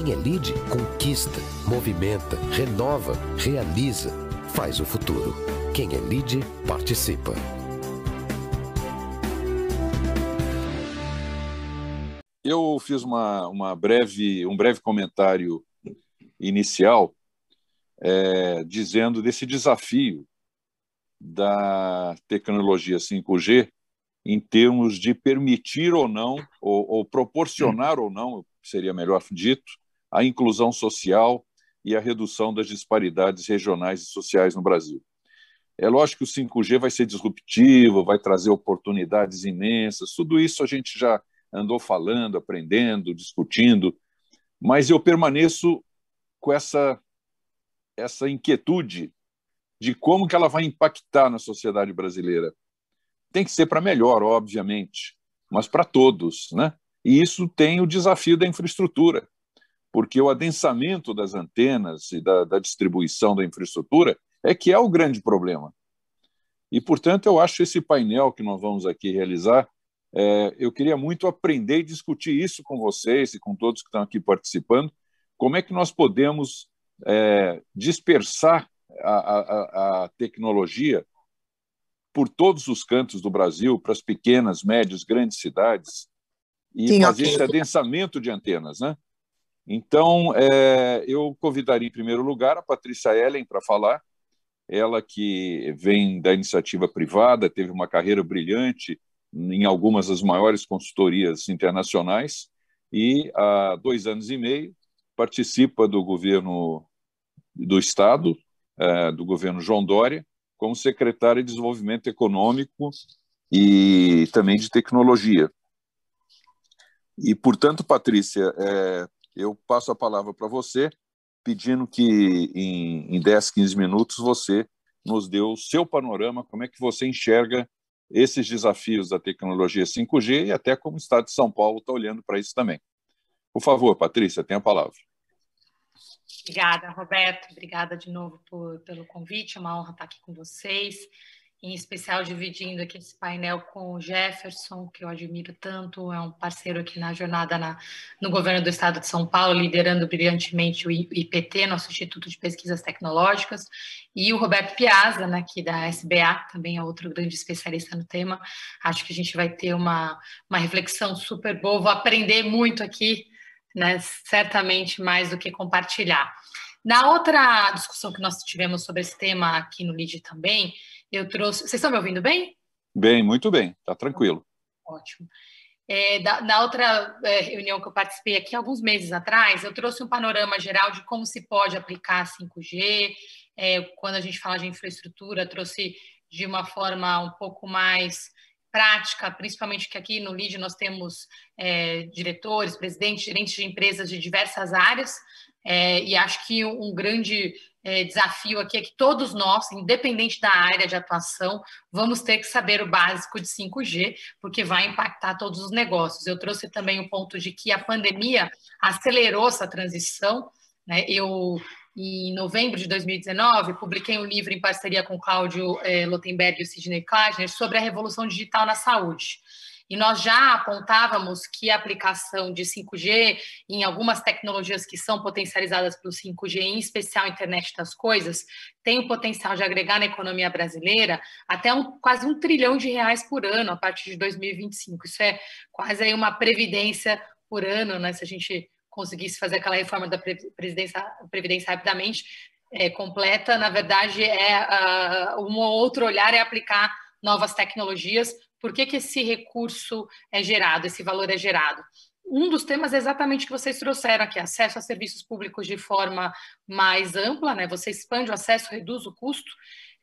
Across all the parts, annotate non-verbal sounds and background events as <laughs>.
Quem é lead conquista, movimenta, renova, realiza, faz o futuro. Quem é lead participa. Eu fiz uma, uma breve, um breve comentário inicial é, dizendo desse desafio da tecnologia 5G em termos de permitir ou não, ou, ou proporcionar ou não, seria melhor dito, a inclusão social e a redução das disparidades regionais e sociais no Brasil. É lógico que o 5G vai ser disruptivo, vai trazer oportunidades imensas, tudo isso a gente já andou falando, aprendendo, discutindo, mas eu permaneço com essa essa inquietude de como que ela vai impactar na sociedade brasileira. Tem que ser para melhor, obviamente, mas para todos, né? E isso tem o desafio da infraestrutura, porque o adensamento das antenas e da, da distribuição da infraestrutura é que é o grande problema. E, portanto, eu acho esse painel que nós vamos aqui realizar, é, eu queria muito aprender e discutir isso com vocês e com todos que estão aqui participando, como é que nós podemos é, dispersar a, a, a tecnologia por todos os cantos do Brasil, para as pequenas, médias, grandes cidades, e Sim, fazer okay. esse adensamento de antenas. Né? Então, é, eu convidaria, em primeiro lugar, a Patrícia Ellen para falar, ela que vem da iniciativa privada, teve uma carreira brilhante em algumas das maiores consultorias internacionais e há dois anos e meio participa do governo do Estado, é, do governo João Dória, como secretária de Desenvolvimento Econômico e também de Tecnologia. E, portanto, Patrícia, é, eu passo a palavra para você, pedindo que em, em 10, 15 minutos você nos dê o seu panorama, como é que você enxerga esses desafios da tecnologia 5G e até como o Estado de São Paulo está olhando para isso também. Por favor, Patrícia, tenha a palavra. Obrigada, Roberto. Obrigada de novo por, pelo convite. É uma honra estar aqui com vocês, em especial dividindo aqui esse painel com o Jefferson, que eu admiro tanto, é um parceiro aqui na jornada na, no governo do estado de São Paulo, liderando brilhantemente o IPT, nosso Instituto de Pesquisas Tecnológicas, e o Roberto Piazza, né, aqui da SBA, também é outro grande especialista no tema. Acho que a gente vai ter uma, uma reflexão super boa, vou aprender muito aqui né? Certamente mais do que compartilhar. Na outra discussão que nós tivemos sobre esse tema aqui no LID também, eu trouxe. Vocês estão me ouvindo bem? Bem, muito bem, tá tranquilo. Ótimo. É, da, na outra é, reunião que eu participei aqui, alguns meses atrás, eu trouxe um panorama geral de como se pode aplicar 5G. É, quando a gente fala de infraestrutura, trouxe de uma forma um pouco mais prática, principalmente que aqui no LID nós temos é, diretores, presidentes, gerentes de empresas de diversas áreas, é, e acho que um grande é, desafio aqui é que todos nós, independente da área de atuação, vamos ter que saber o básico de 5G, porque vai impactar todos os negócios. Eu trouxe também o ponto de que a pandemia acelerou essa transição. Né? Eu em novembro de 2019, publiquei um livro em parceria com Cláudio eh, Lotenberg e Sidney Kleisner sobre a revolução digital na saúde. E nós já apontávamos que a aplicação de 5G em algumas tecnologias que são potencializadas pelo 5G, em especial a internet das coisas, tem o potencial de agregar na economia brasileira até um, quase um trilhão de reais por ano a partir de 2025. Isso é quase aí uma previdência por ano, né? Se a gente conseguisse fazer aquela reforma da Previdência, Previdência rapidamente é, completa, na verdade, é uh, um outro olhar é aplicar novas tecnologias. Por que, que esse recurso é gerado, esse valor é gerado? Um dos temas é exatamente que vocês trouxeram aqui, acesso a serviços públicos de forma mais ampla, né? Você expande o acesso, reduz o custo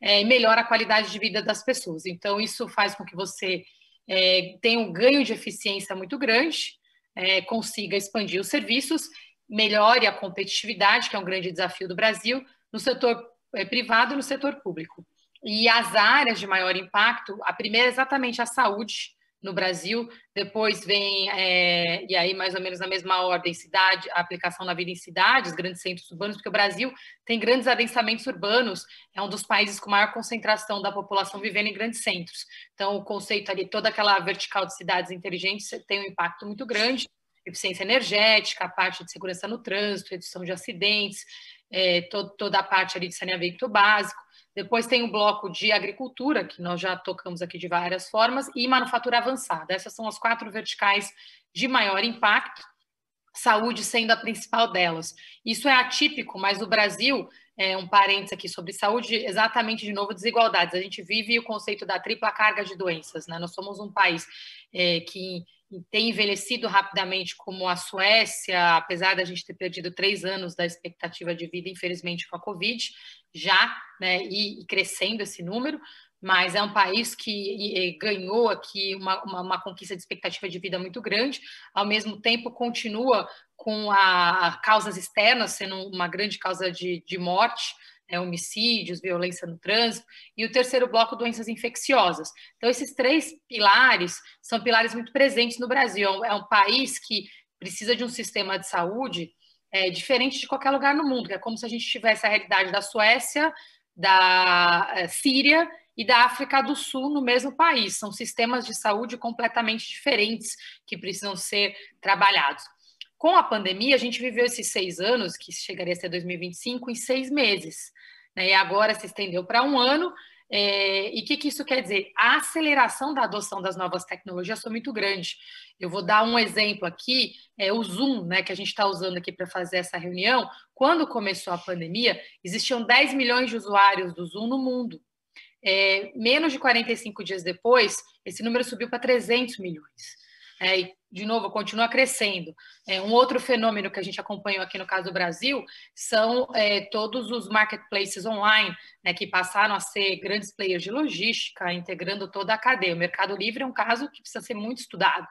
é, e melhora a qualidade de vida das pessoas. Então, isso faz com que você é, tenha um ganho de eficiência muito grande, é, consiga expandir os serviços, melhore a competitividade, que é um grande desafio do Brasil, no setor é, privado e no setor público. E as áreas de maior impacto, a primeira é exatamente a saúde, no Brasil, depois vem, é, e aí mais ou menos na mesma ordem, cidade, a aplicação na vida em cidades, grandes centros urbanos, porque o Brasil tem grandes adensamentos urbanos, é um dos países com maior concentração da população vivendo em grandes centros. Então, o conceito ali, toda aquela vertical de cidades inteligentes tem um impacto muito grande. eficiência energética, a parte de segurança no trânsito, redução de acidentes, é, to, toda a parte ali de saneamento básico. Depois tem o bloco de agricultura, que nós já tocamos aqui de várias formas, e manufatura avançada. Essas são as quatro verticais de maior impacto, saúde sendo a principal delas. Isso é atípico, mas no Brasil, é, um parênteses aqui sobre saúde, exatamente de novo desigualdades. A gente vive o conceito da tripla carga de doenças, né? Nós somos um país é, que tem envelhecido rapidamente como a Suécia, apesar da gente ter perdido três anos da expectativa de vida, infelizmente, com a Covid, já, né, e, e crescendo esse número, mas é um país que ganhou aqui uma, uma, uma, conquista de expectativa de vida muito grande, ao mesmo tempo continua com a, causas externas sendo uma grande causa de, de morte, né, homicídios, violência no trânsito, e o terceiro bloco, doenças infecciosas. Então, esses três pilares são pilares muito presentes no Brasil. É um, é um país que precisa de um sistema de saúde é, diferente de qualquer lugar no mundo, é como se a gente tivesse a realidade da Suécia, da é, Síria e da África do Sul no mesmo país. São sistemas de saúde completamente diferentes que precisam ser trabalhados. Com a pandemia, a gente viveu esses seis anos, que chegaria a ser 2025, em seis meses. Né? E agora se estendeu para um ano. É, e o que, que, isso quer dizer? A aceleração da adoção das novas tecnologias foi muito grande. Eu vou dar um exemplo aqui, é o Zoom, né, que a gente está usando aqui para fazer essa reunião. Quando começou a pandemia, existiam 10 milhões de usuários do Zoom no mundo. É, menos de 45 dias depois, esse número subiu para 300 milhões. É, de novo, continua crescendo. É, um outro fenômeno que a gente acompanhou aqui no caso do Brasil são é, todos os marketplaces online, né, que passaram a ser grandes players de logística, integrando toda a cadeia. O Mercado Livre é um caso que precisa ser muito estudado.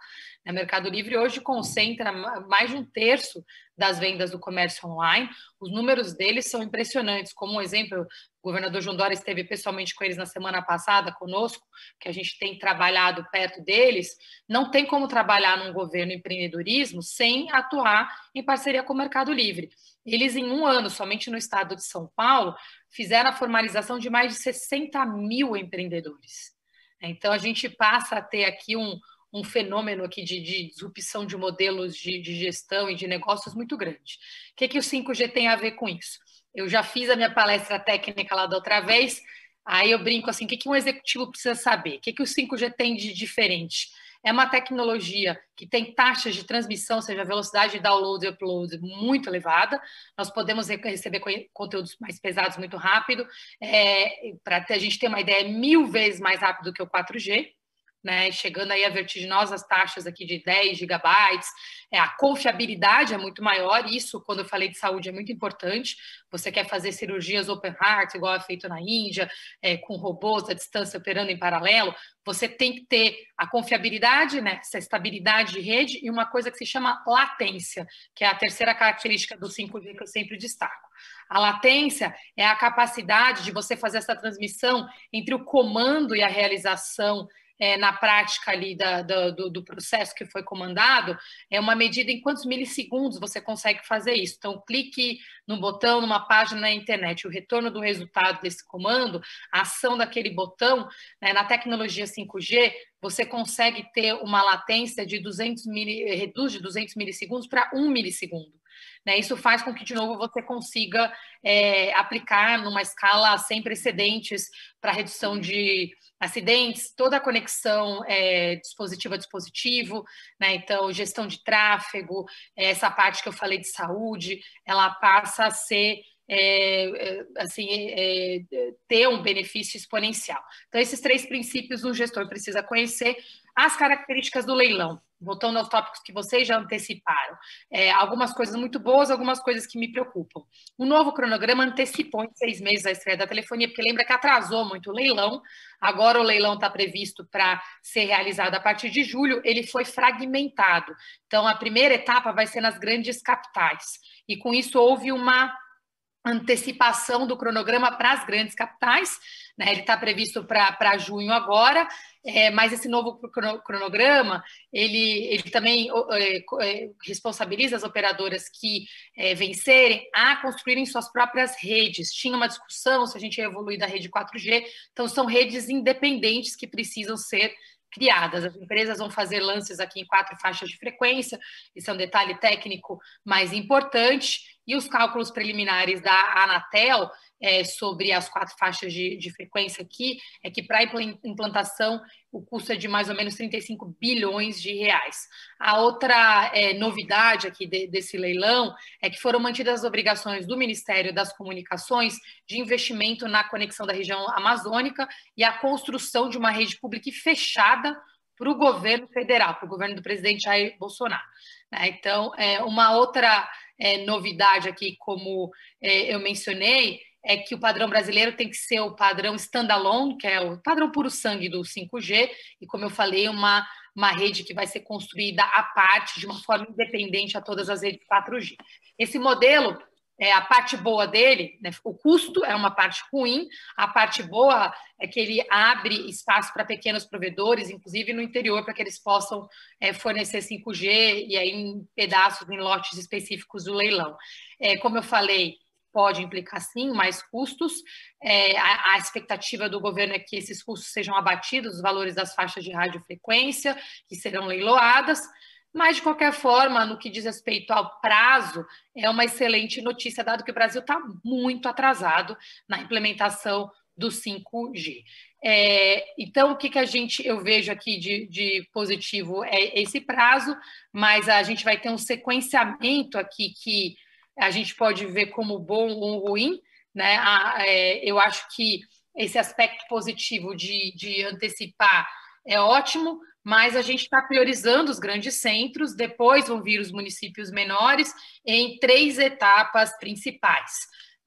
O Mercado Livre hoje concentra mais de um terço das vendas do comércio online. Os números deles são impressionantes. Como um exemplo, o governador João Dória esteve pessoalmente com eles na semana passada, conosco, que a gente tem trabalhado perto deles. Não tem como trabalhar num governo empreendedorismo sem atuar em parceria com o Mercado Livre. Eles, em um ano, somente no estado de São Paulo, fizeram a formalização de mais de 60 mil empreendedores. Então, a gente passa a ter aqui um, um fenômeno aqui de, de disrupção de modelos de, de, gestão e de negócios muito grande. O que, que o 5G tem a ver com isso? Eu já fiz a minha palestra técnica lá da outra vez, aí eu brinco assim, o que, que um executivo precisa saber? O que, que o 5G tem de diferente? É uma tecnologia que tem taxas de transmissão, ou seja, velocidade de download e upload muito elevada. Nós podemos receber conteúdos mais pesados muito rápido. É, Para a gente ter uma ideia, é mil vezes mais rápido que o 4G né, chegando aí a vertiginosas taxas aqui de 10 gigabytes, é, a confiabilidade é muito maior, isso, quando eu falei de saúde, é muito importante, você quer fazer cirurgias open heart, igual é feito na Índia, é, com robôs à distância operando em paralelo, você tem que ter a confiabilidade, né, essa estabilidade de rede e uma coisa que se chama latência, que é a terceira característica do 5G que eu sempre destaco. A latência é a capacidade de você fazer essa transmissão entre o comando e a realização é, na prática ali da, da, do, do, processo que foi comandado, é uma medida em quantos milissegundos você consegue fazer isso. Então, clique no botão numa página na internet, o retorno do resultado desse comando, a ação daquele botão, né, na tecnologia 5G, você consegue ter uma latência de 200 mili, reduz de 200 milissegundos para 1 milissegundo. Né? Isso faz com que, de novo, você consiga é, aplicar numa escala sem precedentes para redução de acidentes, toda a conexão é, dispositivo a dispositivo, né? então gestão de tráfego, essa parte que eu falei de saúde, ela passa a ser é, é assim, é, é, ter um benefício exponencial. Então, esses três princípios o gestor precisa conhecer. As características do leilão voltando aos tópicos que vocês já anteciparam, é, algumas coisas muito boas, algumas coisas que me preocupam. O novo cronograma antecipou em seis meses a estreia da telefonia, porque lembra que atrasou muito o leilão, agora o leilão está previsto para ser realizado a partir de julho, ele foi fragmentado. Então, a primeira etapa vai ser nas grandes capitais, e com isso houve uma antecipação do cronograma para as grandes capitais, né? ele está previsto para junho agora, é, mas esse novo cronograma, ele, ele também é, é, responsabiliza as operadoras que é, vencerem a construírem suas próprias redes. Tinha uma discussão se a gente ia evoluir da rede 4G, então são redes independentes que precisam ser criadas. As empresas vão fazer lances aqui em quatro faixas de frequência, isso é um detalhe técnico mais importante, e os cálculos preliminares da Anatel é, sobre as quatro faixas de, de frequência aqui é que para implantação o custo é de mais ou menos 35 bilhões de reais. A outra é, novidade aqui de, desse leilão é que foram mantidas as obrigações do Ministério das Comunicações de investimento na conexão da região amazônica e a construção de uma rede pública fechada para o governo federal, para o governo do presidente Jair Bolsonaro. Né? Então, é, uma outra é, novidade aqui, como é, eu mencionei, é que o padrão brasileiro tem que ser o padrão standalone, que é o padrão puro sangue do 5G, e como eu falei, uma, uma rede que vai ser construída à parte, de uma forma independente a todas as redes 4G. Esse modelo, é a parte boa dele, né, o custo é uma parte ruim, a parte boa é que ele abre espaço para pequenos provedores, inclusive no interior, para que eles possam é, fornecer 5G e aí em pedaços, em lotes específicos do leilão. É, como eu falei, pode implicar sim mais custos. É, a, a, expectativa do governo é que esses custos sejam abatidos, os valores das faixas de radiofrequência, que serão leiloadas. Mas, de qualquer forma, no que diz respeito ao prazo, é uma excelente notícia, dado que o Brasil está muito atrasado na implementação do 5G. É, então, o que, que a gente eu vejo aqui de, de, positivo é esse prazo, mas a gente vai ter um sequenciamento aqui que a gente pode ver como bom ou ruim, né? é, eu acho que esse aspecto positivo de, de antecipar é ótimo, mas a gente está priorizando os grandes centros, depois vão vir os municípios menores em três etapas principais.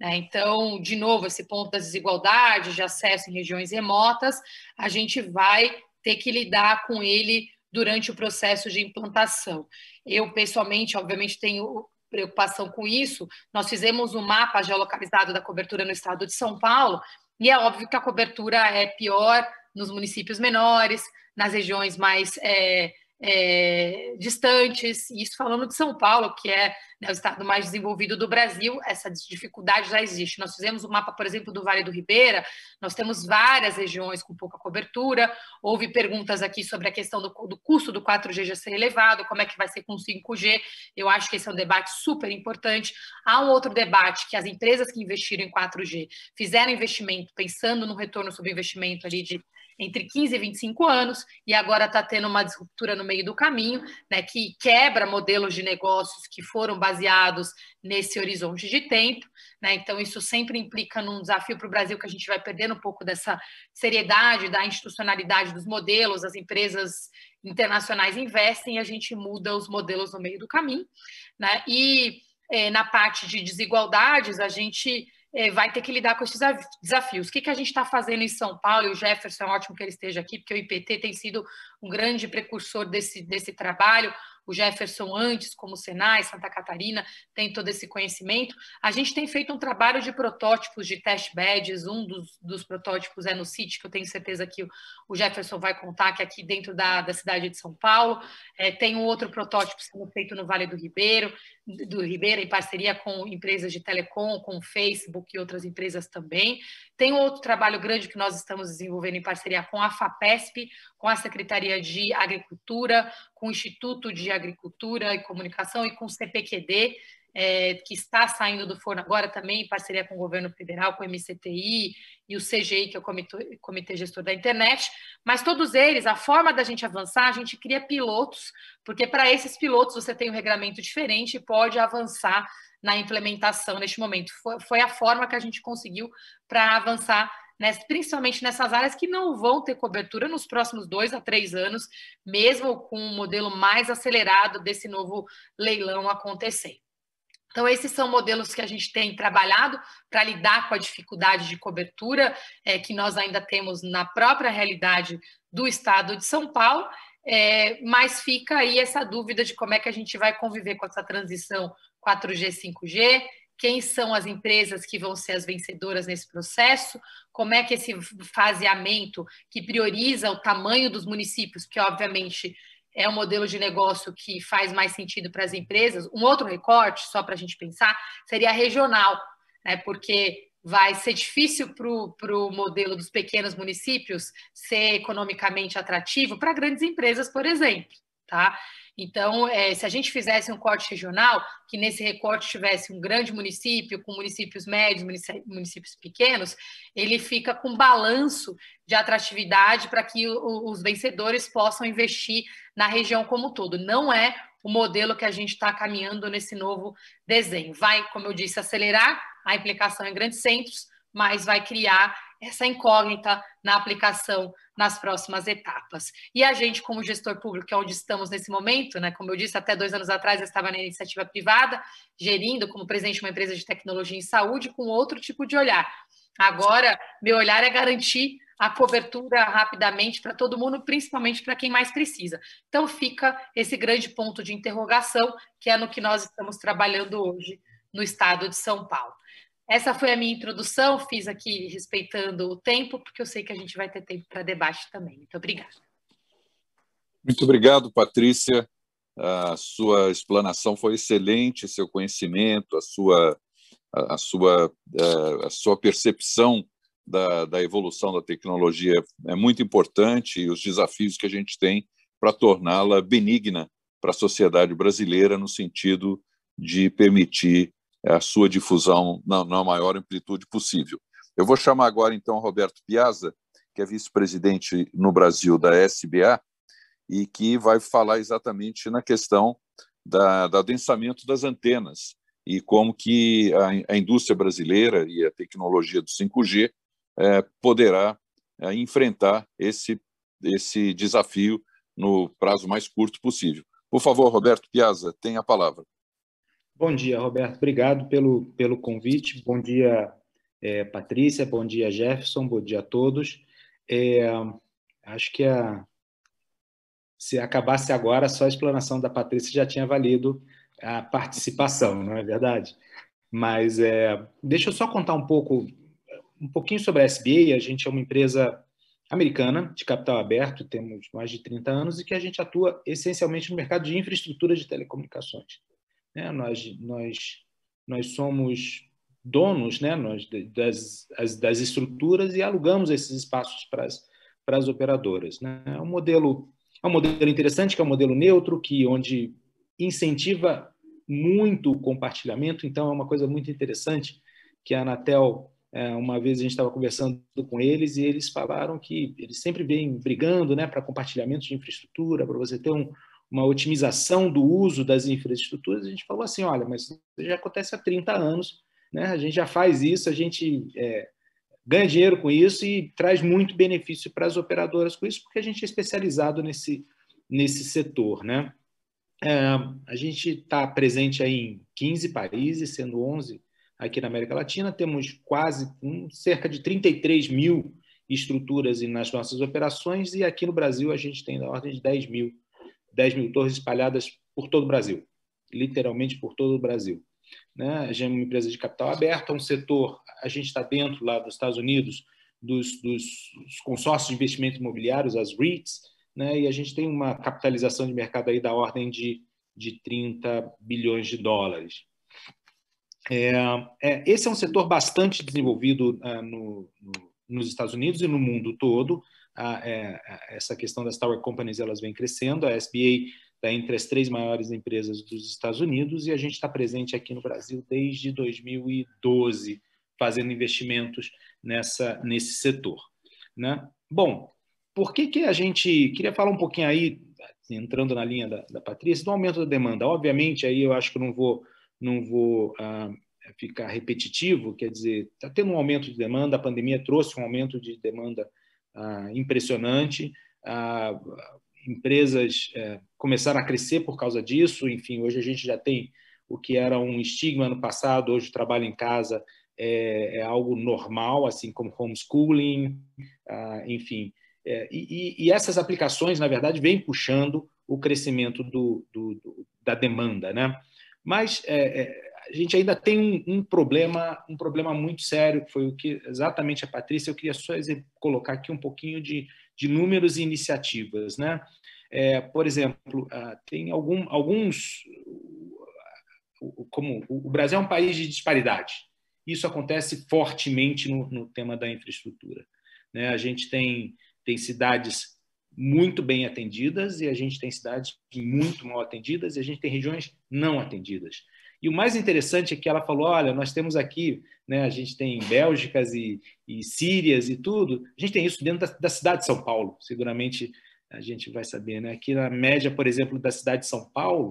Né? Então, de novo, esse ponto das desigualdades de acesso em regiões remotas, a gente vai ter que lidar com ele durante o processo de implantação. Eu, pessoalmente, obviamente, tenho preocupação com isso, nós fizemos um mapa geolocalizado da cobertura no estado de São Paulo, e é óbvio que a cobertura é pior nos municípios menores, nas regiões mais é, é, distantes, e isso falando de São Paulo, que é né, o estado mais desenvolvido do Brasil, essa dificuldade já existe. Nós fizemos um mapa, por exemplo, do Vale do Ribeira, nós temos várias regiões com pouca cobertura, houve perguntas aqui sobre a questão do, do custo do 4G já ser elevado, como é que vai ser com 5G, eu acho que esse é um debate super importante. Há um outro debate, que as empresas que investiram em 4G fizeram investimento, pensando no retorno sobre investimento ali de entre 15 e 25 anos, e agora está tendo uma disruptura no meio do caminho, né, que quebra modelos de negócios que foram baseados nesse horizonte de tempo. Né, então, isso sempre implica num desafio para o Brasil que a gente vai perdendo um pouco dessa seriedade, da institucionalidade dos modelos, as empresas internacionais investem e a gente muda os modelos no meio do caminho. Né, e é, na parte de desigualdades, a gente vai ter que lidar com esses desafios. O que, que a gente está fazendo em São Paulo? E o Jefferson, é ótimo que ele esteja aqui, porque o IPT tem sido um grande precursor desse, desse trabalho o Jefferson antes, como Senai, Santa Catarina, tem todo esse conhecimento. A gente tem feito um trabalho de protótipos de test badges, um dos, dos protótipos é no CIT, que eu tenho certeza que o Jefferson vai contar, que é aqui dentro da, da cidade de São Paulo. É, tem um outro protótipo sendo feito no Vale do Ribeiro, do Ribeira, em parceria com empresas de telecom, com Facebook e outras empresas também. Tem outro trabalho grande que nós estamos desenvolvendo em parceria com a FAPESP, com a Secretaria de Agricultura, com o Instituto de Agricultura e Comunicação e com o CPQD, é, que está saindo do forno agora também, em parceria com o governo federal, com o MCTI e o CGI, que é o Comitê, Comitê Gestor da Internet, mas todos eles, a forma da gente avançar, a gente cria pilotos, porque para esses pilotos você tem um regramento diferente e pode avançar na implementação neste momento. Foi, foi a forma que a gente conseguiu para avançar né, principalmente nessas áreas que não vão ter cobertura nos próximos dois a três anos, mesmo com um modelo mais acelerado desse novo leilão acontecer. Então, esses são modelos que a gente tem trabalhado para lidar com a dificuldade de cobertura é, que nós ainda temos na própria realidade do estado de São Paulo, é, mas fica aí essa dúvida de como é que a gente vai conviver com essa transição 4G, 5G, quem são as empresas que vão ser as vencedoras nesse processo, como é que esse faseamento que prioriza o tamanho dos municípios, que obviamente é um modelo de negócio que faz mais sentido para as empresas. Um outro recorte, só para a gente pensar, seria regional, né? porque vai ser difícil para o modelo dos pequenos municípios ser economicamente atrativo para grandes empresas, por exemplo. Tá? Então, é, se a gente fizesse um corte regional, que nesse recorte tivesse um grande município, com municípios médios, municípios pequenos, ele fica com balanço de atratividade para que o, os vencedores possam investir na região como um todo. Não é o modelo que a gente está caminhando nesse novo desenho. Vai, como eu disse, acelerar a implicação em grandes centros, mas vai criar essa incógnita na aplicação nas próximas etapas. E a gente, como gestor público, que é onde estamos nesse momento, né, como eu disse, até dois anos atrás eu estava na iniciativa privada, gerindo como presidente de uma empresa de tecnologia em saúde, com outro tipo de olhar. Agora, meu olhar é garantir a cobertura rapidamente para todo mundo, principalmente para quem mais precisa. Então, fica esse grande ponto de interrogação, que é no que nós estamos trabalhando hoje no estado de São Paulo. Essa foi a minha introdução, fiz aqui respeitando o tempo, porque eu sei que a gente vai ter tempo para debate também. Muito obrigada. Muito obrigado, Patrícia. A sua explanação foi excelente, seu conhecimento, a sua, a, sua, é, a sua percepção da, da evolução da tecnologia é muito importante e os desafios que a gente tem para torná-la benigna para a sociedade brasileira, no sentido de permitir a sua difusão na, na maior amplitude possível. Eu vou chamar agora, então, Roberto Piazza, que é vice-presidente no Brasil da SBA, e que vai falar exatamente na questão da, da adensamento das antenas e como que a, a, indústria brasileira e a tecnologia do 5G é, poderá é, enfrentar esse, esse desafio no prazo mais curto possível. Por favor, Roberto Piazza, tem a palavra. Bom dia, Roberto. Obrigado pelo, pelo convite. Bom dia, é, Patrícia. Bom dia, Jefferson. Bom dia a todos. É, acho que a, se acabasse agora, só a explanação da Patrícia já tinha valido a participação, não é verdade? Mas é, deixa eu só contar um pouco, um pouquinho sobre a SBA. A gente é uma empresa americana de capital aberto, temos mais de 30 anos e que a gente atua essencialmente no mercado de infraestrutura de telecomunicações. Né? Nós, nós, nós somos donos né? nós, das, das estruturas e alugamos esses espaços para as, para as operadoras. Né? É um modelo é um modelo interessante, que é um modelo neutro, que onde incentiva muito o compartilhamento. Então, é uma coisa muito interessante que a Anatel, é, uma vez a gente estava conversando com eles e eles falaram que eles sempre vêm brigando né, para compartilhamento de infraestrutura, para você ter um, uma otimização do uso das infraestruturas, a gente falou assim, olha, mas isso já acontece há 30 anos, né? a gente já faz isso, a gente é, ganha dinheiro com isso e traz muito benefício para as operadoras com isso, porque a gente é especializado nesse, nesse setor. Né? É, a gente está presente aí em 15 países, sendo 11 aqui na América Latina, temos quase um, cerca de 33 mil estruturas nas nossas operações e aqui no Brasil a gente tem da ordem de 10 mil 10 mil torres espalhadas por todo o Brasil, literalmente por todo o Brasil. Né? A gente é uma empresa de capital aberto, é um setor, a gente está dentro lá dos Estados Unidos dos, dos, consórcios de investimentos imobiliários, as REITs, né? e a gente tem uma capitalização de mercado aí da ordem de, de 30 bilhões de dólares. É, é, esse é um setor bastante desenvolvido uh, no, no, nos Estados Unidos e no mundo todo a, é, a, essa questão das tower companies elas vem crescendo. A SBA está entre as três maiores empresas dos Estados Unidos e a gente está presente aqui no Brasil desde 2012, fazendo investimentos nessa, nesse setor. Né? Bom, por que, que a gente queria falar um pouquinho aí, entrando na linha da, da Patrícia, do aumento da demanda? Obviamente, aí eu acho que não vou, não vou ah, ficar repetitivo, quer dizer, está tendo um aumento de demanda, a pandemia trouxe um aumento de demanda ah, impressionante. Ah, empresas é, começaram a crescer por causa disso. Enfim, hoje a gente já tem o que era um estigma no passado, hoje o trabalho em casa é, é algo normal, assim como homeschooling, ah, enfim. É, e, e, essas aplicações, na verdade, vêm puxando o crescimento do, do, do da demanda, né? Mas é, é a gente ainda tem um, um, problema, um problema muito sério, que foi o que exatamente a Patrícia, eu queria só colocar aqui um pouquinho de, de números e iniciativas. Né? É, por exemplo, uh, tem algum, alguns. como o Brasil é um país de disparidade. isso acontece fortemente no, no tema da infraestrutura. Né? A gente tem, tem cidades muito bem atendidas e a gente tem cidades muito mal atendidas e a gente tem regiões não atendidas. E o mais interessante é que ela falou: olha, nós temos aqui, né, a gente tem Bélgicas e, e Sírias e tudo, a gente tem isso dentro da, da, cidade de São Paulo, seguramente a gente vai saber. Né? Aqui na média, por exemplo, da cidade de São Paulo,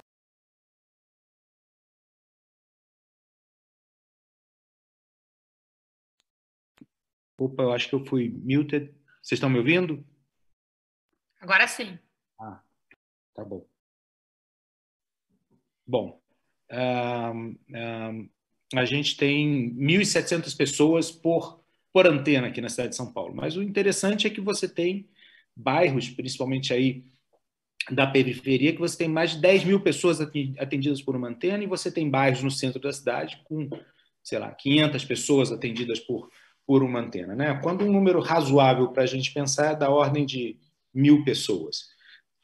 Opa, eu acho que eu fui muted. Vocês estão me ouvindo? Agora sim. Ah, tá bom. Bom, a gente tem 1.700 pessoas por, por antena aqui na cidade de São Paulo. Mas o interessante é que você tem bairros, principalmente aí da periferia, que você tem mais de 10 mil pessoas atendidas por uma antena e você tem bairros no centro da cidade com, sei lá, 500 pessoas atendidas por por uma antena. Né? Quando um número razoável para a gente pensar é da ordem de mil pessoas.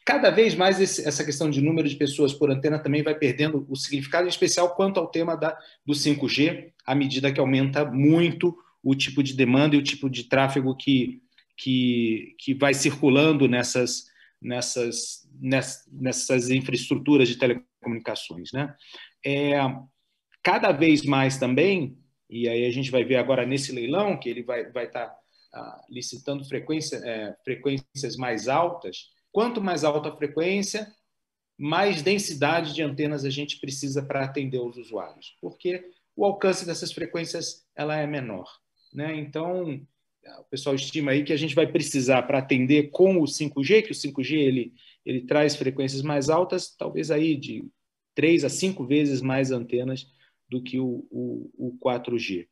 Cada vez mais esse, essa questão de número de pessoas por antena também vai perdendo o significado, em especial quanto ao tema da, do 5G, à medida que aumenta muito o tipo de demanda e o tipo de tráfego que, que, que vai circulando nessas, nessas, nessas, nessas infraestruturas de telecomunicações. Né? É, cada vez mais também e aí a gente vai ver agora nesse leilão que ele vai estar vai tá, ah, licitando frequência, é, frequências mais altas. Quanto mais alta a frequência, mais densidade de antenas a gente precisa para atender os usuários, porque o alcance dessas frequências ela é menor. Né? Então, o pessoal estima aí que a gente vai precisar para atender com o 5G, que o 5G ele, ele traz frequências mais altas, talvez aí de três a cinco vezes mais antenas do que o, o, o 4G.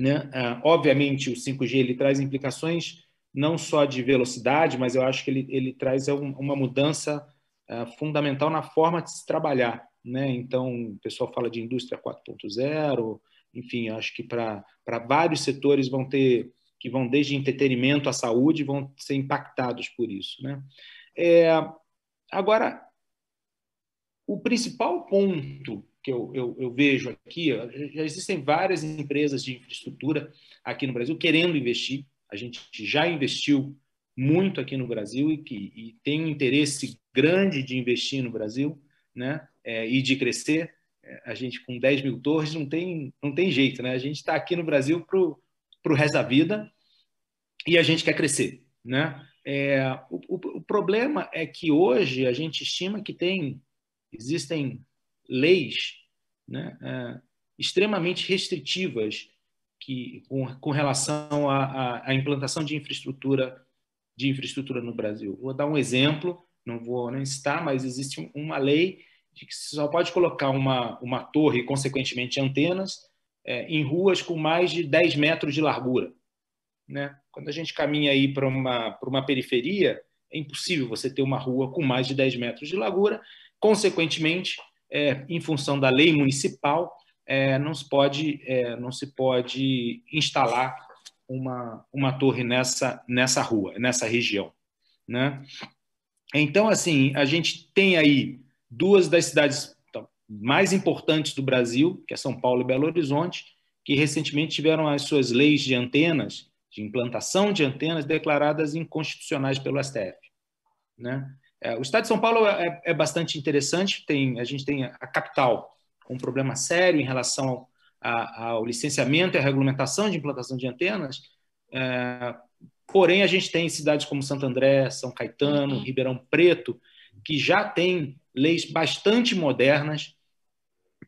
Né? Ah, obviamente, o 5G ele traz implicações não só de velocidade, mas eu acho que ele, ele traz uma mudança ah, fundamental na forma de se trabalhar. Né? Então, o pessoal fala de indústria 4.0, enfim, acho que para vários setores vão ter que vão desde entretenimento à saúde vão ser impactados por isso, né? É, agora, o principal ponto que eu, eu, eu vejo aqui, já existem várias empresas de infraestrutura aqui no Brasil querendo investir. A gente já investiu muito aqui no Brasil e, que, e tem um interesse grande de investir no Brasil né? É, e de crescer. É, a gente, com 10 mil torres, não tem, não tem jeito. Né? A gente está aqui no Brasil para o resto da vida e a gente quer crescer. Né? É, o, o, o problema é que hoje a gente estima que tem existem leis né, é, extremamente restritivas que, com, com relação à, implantação de infraestrutura de infraestrutura no Brasil. Vou dar um exemplo, não vou nem citar, mas existe uma lei de que só pode colocar uma, uma torre, consequentemente antenas, é, em ruas com mais de 10 metros de largura. Né? Quando a gente caminha aí para uma, uma periferia, é impossível você ter uma rua com mais de 10 metros de largura. Consequentemente, é, em função da lei municipal, é, não, se pode, é, não se pode instalar uma, uma torre nessa, nessa rua, nessa região. Né? Então, assim, a gente tem aí duas das cidades então, mais importantes do Brasil, que é São Paulo e Belo Horizonte, que recentemente tiveram as suas leis de antenas, de implantação de antenas, declaradas inconstitucionais pelo STF. Né? É, o estado de São Paulo é, é, bastante interessante. Tem, a gente tem a capital um problema sério em relação ao, a, ao licenciamento e à regulamentação de implantação de antenas. É, porém, a gente tem cidades como Santo André, São Caetano, uhum. Ribeirão Preto, que já têm leis bastante modernas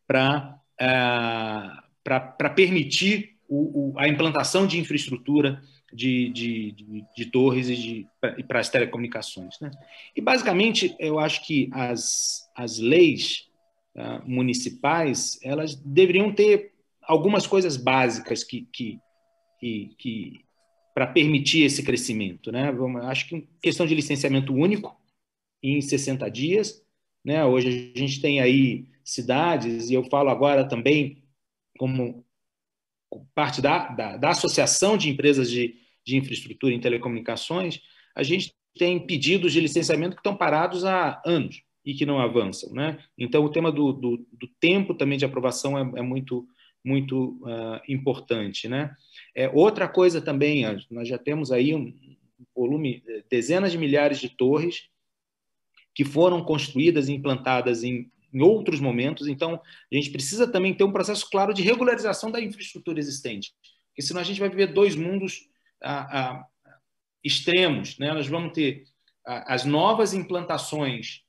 para é, permitir o, o, a implantação de infraestrutura de, de, de, de torres e, para as telecomunicações. Né? E, basicamente, eu acho que as, as leis uh, municipais elas deveriam ter algumas coisas básicas que, que, que, que para permitir esse crescimento. Né? Acho que questão de licenciamento único em 60 dias. Né? Hoje a gente tem aí cidades, e eu falo agora também como parte da, da, da Associação de Empresas de, de Infraestrutura em Telecomunicações, a gente tem pedidos de licenciamento que estão parados há anos e que não avançam. Né? Então, o tema do, do, do tempo também de aprovação é, é, muito, muito uh, importante. Né? É, outra coisa também, nós já temos aí um volume, eh, dezenas de milhares de torres que foram construídas e implantadas em, em outros momentos, então a gente precisa também ter um processo claro de regularização da infraestrutura existente, porque senão a gente vai viver dois mundos ah, ah, extremos. Né? Nós vamos ter as novas implantações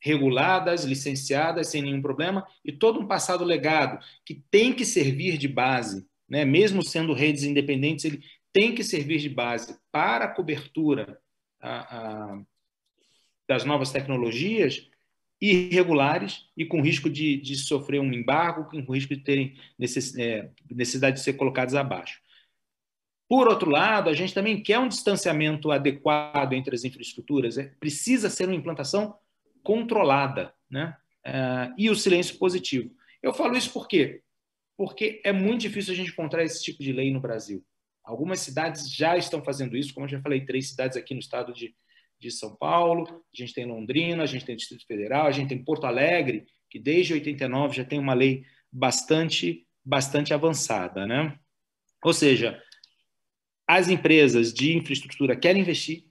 reguladas, licenciadas, sem nenhum problema, e todo um passado legado que tem que servir de base, né? mesmo sendo redes independentes, ele tem que servir de base para a cobertura a, a, das novas tecnologias irregulares e com risco de, de sofrer um embargo, com risco de terem necess, é, necessidade de ser colocados abaixo. Por outro lado, a gente também quer um distanciamento adequado entre as infraestruturas, é, precisa ser uma implantação controlada, né? Uh, e o silêncio positivo. Eu falo isso por quê? Porque é muito difícil a gente encontrar esse tipo de lei no Brasil. Algumas cidades já estão fazendo isso, como eu já falei, três cidades aqui no estado de, de São Paulo, a gente tem Londrina, a gente tem Distrito Federal, a gente tem Porto Alegre, que desde 89 já tem uma lei bastante, bastante avançada. Né? Ou seja, as empresas de infraestrutura querem investir,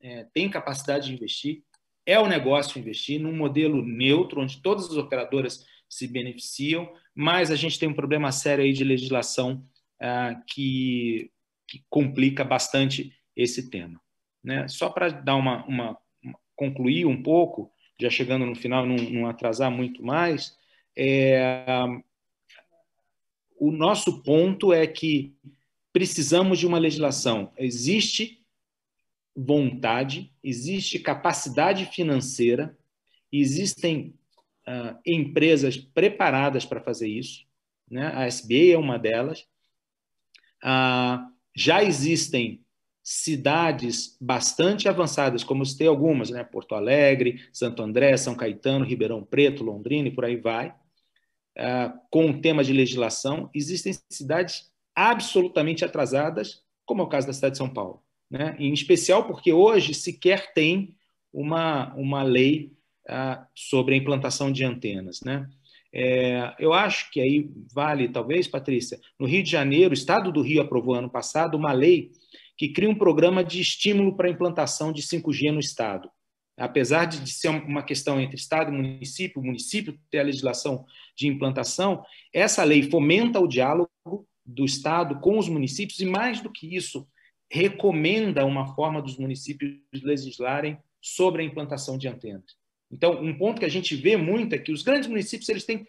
é, têm capacidade de investir, é o negócio investir num modelo neutro, onde todas as operadoras se beneficiam, mas a gente tem um problema sério aí de legislação uh, que, que, complica bastante esse tema. Né? Só para dar uma, uma, concluir um pouco, já chegando no final, não, não atrasar muito mais, é, o nosso ponto é que precisamos de uma legislação. Existe vontade, existe capacidade financeira, existem uh, empresas preparadas para fazer isso. Né? A SBA é uma delas. Uh, já existem cidades bastante avançadas, como tem algumas, né? Porto Alegre, Santo André, São Caetano, Ribeirão Preto, Londrina e por aí vai, uh, com o tema de legislação. Existem cidades absolutamente atrasadas, como é o caso da cidade de São Paulo né? em especial porque hoje sequer tem uma, uma lei ah, sobre a implantação de antenas. Né? É, eu acho que aí vale, talvez, Patrícia, no Rio de Janeiro, o Estado do Rio aprovou ano passado uma lei que cria um programa de estímulo para a implantação de 5G no Estado. Apesar de ser uma questão entre Estado e município, o município ter a legislação de implantação, essa lei fomenta o diálogo do Estado com os municípios e, mais do que isso, recomenda uma forma dos municípios legislarem sobre a implantação de antenas. Então, um ponto que a gente vê muito é que os grandes municípios eles têm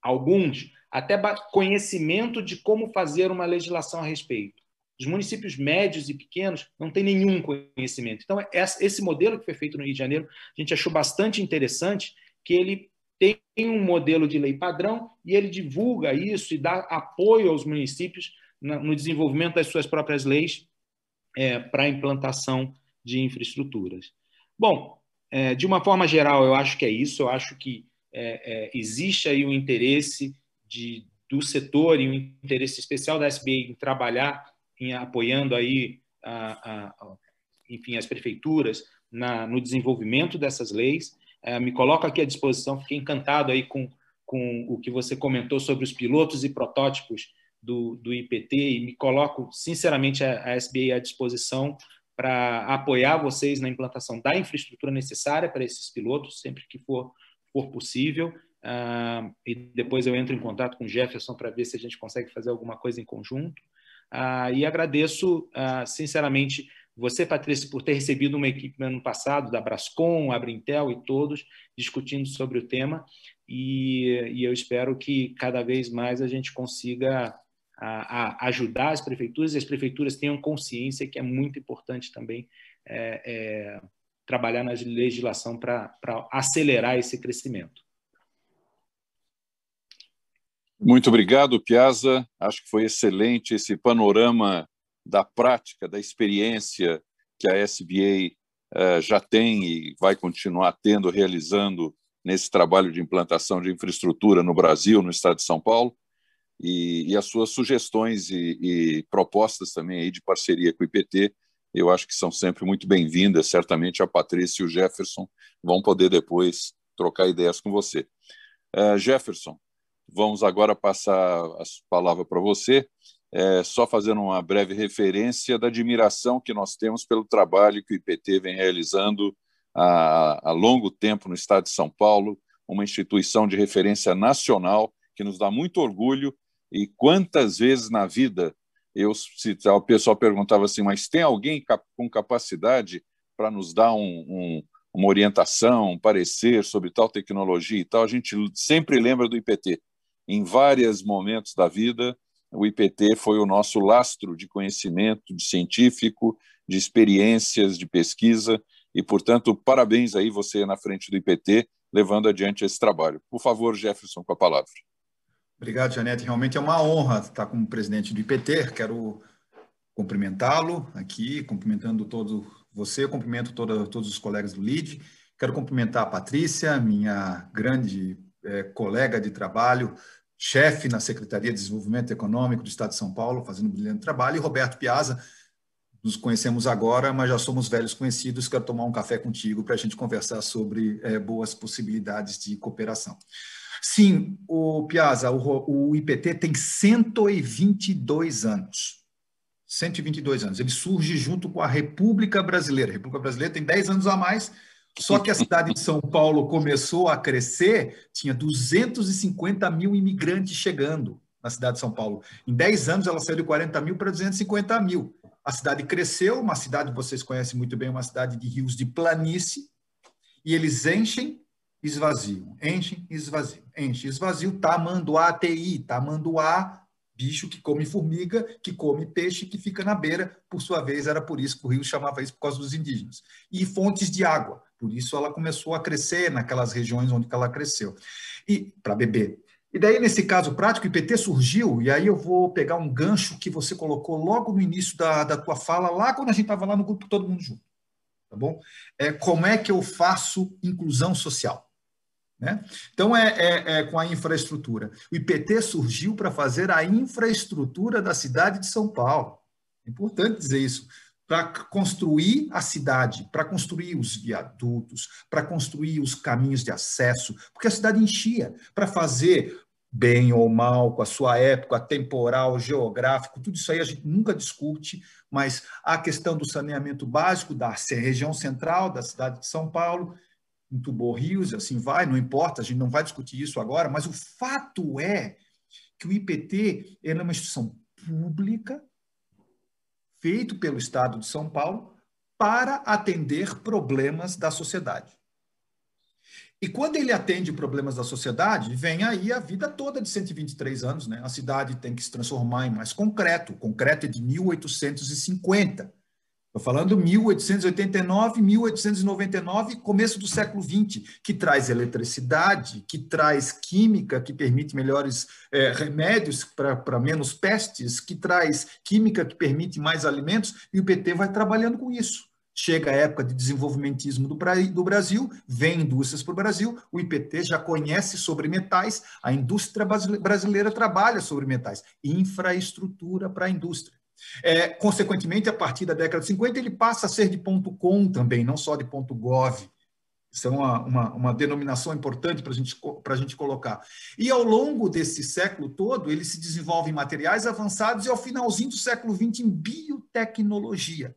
alguns até conhecimento de como fazer uma legislação a respeito. Os municípios médios e pequenos não têm nenhum conhecimento. Então, esse modelo que foi feito no Rio de Janeiro, a gente achou bastante interessante, que ele tem um modelo de lei padrão e ele divulga isso e dá apoio aos municípios no desenvolvimento das suas próprias leis é, para a implantação de infraestruturas. Bom, é, de uma forma geral, eu acho que é isso. Eu acho que é, é existe aí um interesse de, do setor e um interesse especial da SBA em trabalhar, em apoiando aí, a, a, enfim, as prefeituras na, no desenvolvimento dessas leis. É, me coloco aqui à disposição. Fiquei encantado aí com, com o que você comentou sobre os pilotos e protótipos do, do IPT e me coloco, sinceramente, a, a SBA à disposição para apoiar vocês na implantação da infraestrutura necessária para esses pilotos, sempre que for, for possível. Uh, e depois eu entro em contato com o Jefferson para ver se a gente consegue fazer alguma coisa em conjunto. Uh, e agradeço, uh, sinceramente, você, Patrícia, por ter recebido uma equipe no ano passado, da Brascom, a Brintel e todos, discutindo sobre o tema. E, e eu espero que cada vez mais a gente consiga a, a, ajudar as prefeituras e as prefeituras tenham consciência que é muito importante também é, é, trabalhar na legislação para acelerar esse crescimento. Muito obrigado, Piazza. Acho que foi excelente esse panorama da prática, da experiência que a SBA eh, já tem e vai continuar tendo, realizando nesse trabalho de implantação de infraestrutura no Brasil, no estado de São Paulo e, e as suas sugestões e, e, propostas também aí de parceria com o IPT, eu acho que são sempre muito bem-vindas. Certamente a Patrícia e o Jefferson vão poder depois trocar ideias com você. Uh, Jefferson, vamos agora passar a palavra para você, é, só fazendo uma breve referência da admiração que nós temos pelo trabalho que o IPT vem realizando há, há longo tempo no estado de São Paulo, uma instituição de referência nacional que nos dá muito orgulho. E quantas vezes na vida eu, se o pessoal perguntava assim, mas tem alguém com capacidade para nos dar um, um, uma orientação, um parecer sobre tal tecnologia e tal? A gente sempre lembra do IPT. Em vários momentos da vida, o IPT foi o nosso lastro de conhecimento, de científico, de experiências, de pesquisa, e, portanto, parabéns aí você na frente do IPT, levando adiante esse trabalho. Por favor, Jefferson, com a palavra. Obrigado, Janete. Realmente é uma honra estar como presidente do IPT. Quero cumprimentá-lo aqui, cumprimentando todo você, cumprimento todo, todos os colegas do LID. Quero cumprimentar a Patrícia, minha grande é, colega de trabalho, chefe na Secretaria de Desenvolvimento Econômico do Estado de São Paulo, fazendo um brilhante trabalho, e Roberto Piazza, nos conhecemos agora, mas já somos velhos conhecidos. Quero tomar um café contigo para a gente conversar sobre é, boas possibilidades de cooperação. Sim, o Piazza, o, o IPT tem 122 anos. 122 anos. Ele surge junto com a República Brasileira. A República Brasileira tem 10 anos a mais, só que a cidade de São Paulo começou a crescer, tinha 250 mil imigrantes chegando na cidade de São Paulo. Em 10 anos, ela saiu de 40 mil para 250 mil. A cidade cresceu, uma cidade vocês conhecem muito bem, uma cidade de rios de planície, e eles enchem, esvaziam, enchem, esvaziam, enchem, esvaziam, tamanduá ATI, tamanduá, bicho que come formiga, que come peixe, que fica na beira, por sua vez, era por isso que o rio chamava isso por causa dos indígenas. E fontes de água, por isso ela começou a crescer naquelas regiões onde ela cresceu. E para beber, e daí, nesse caso prático, o IPT surgiu, e aí eu vou pegar um gancho que você colocou logo no início da, da tua fala, lá quando a gente estava lá no grupo Todo Mundo Junto. Tá bom? É, como é que eu faço inclusão social? Né? Então, é, é, é com a infraestrutura. O IPT surgiu para fazer a infraestrutura da cidade de São Paulo. É importante dizer isso para construir a cidade, para construir os viadutos, para construir os caminhos de acesso, porque a cidade enchia, para fazer bem ou mal, com a sua época temporal, geográfico, tudo isso aí a gente nunca discute, mas a questão do saneamento básico da região central da cidade de São Paulo, entubou rios, assim vai, não importa, a gente não vai discutir isso agora, mas o fato é que o IPT é uma instituição pública, feito pelo Estado de São Paulo, para atender problemas da sociedade. E quando ele atende problemas da sociedade, vem aí a vida toda de 123 anos, né? A cidade tem que se transformar em mais concreto. Concreto é de 1850. Estou falando 1889, 1899, começo do século XX, que traz eletricidade, que traz química, que permite melhores é, remédios para menos pestes, que traz química que permite mais alimentos, e o PT vai trabalhando com isso. Chega a época de desenvolvimentismo do, do Brasil, vem indústrias para o Brasil, o IPT já conhece sobre metais, a indústria brasileira trabalha sobre metais, infraestrutura para a indústria. É, consequentemente, a partir da década de 50, ele passa a ser de ponto .com também, não só de ponto .gov. Isso é uma, uma, uma denominação importante para gente, a gente colocar. E ao longo desse século todo, ele se desenvolve em materiais avançados e ao finalzinho do século XX em biotecnologia.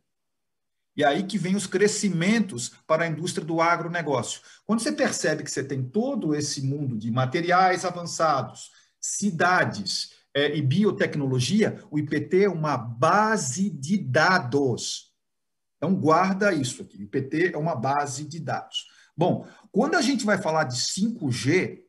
E aí que vem os crescimentos para a indústria do agronegócio. Quando você percebe que você tem todo esse mundo de materiais avançados, cidades e biotecnologia, o IPT é uma base de dados. Então, guarda isso aqui. O IPT é uma base de dados. Bom, quando a gente vai falar de 5G,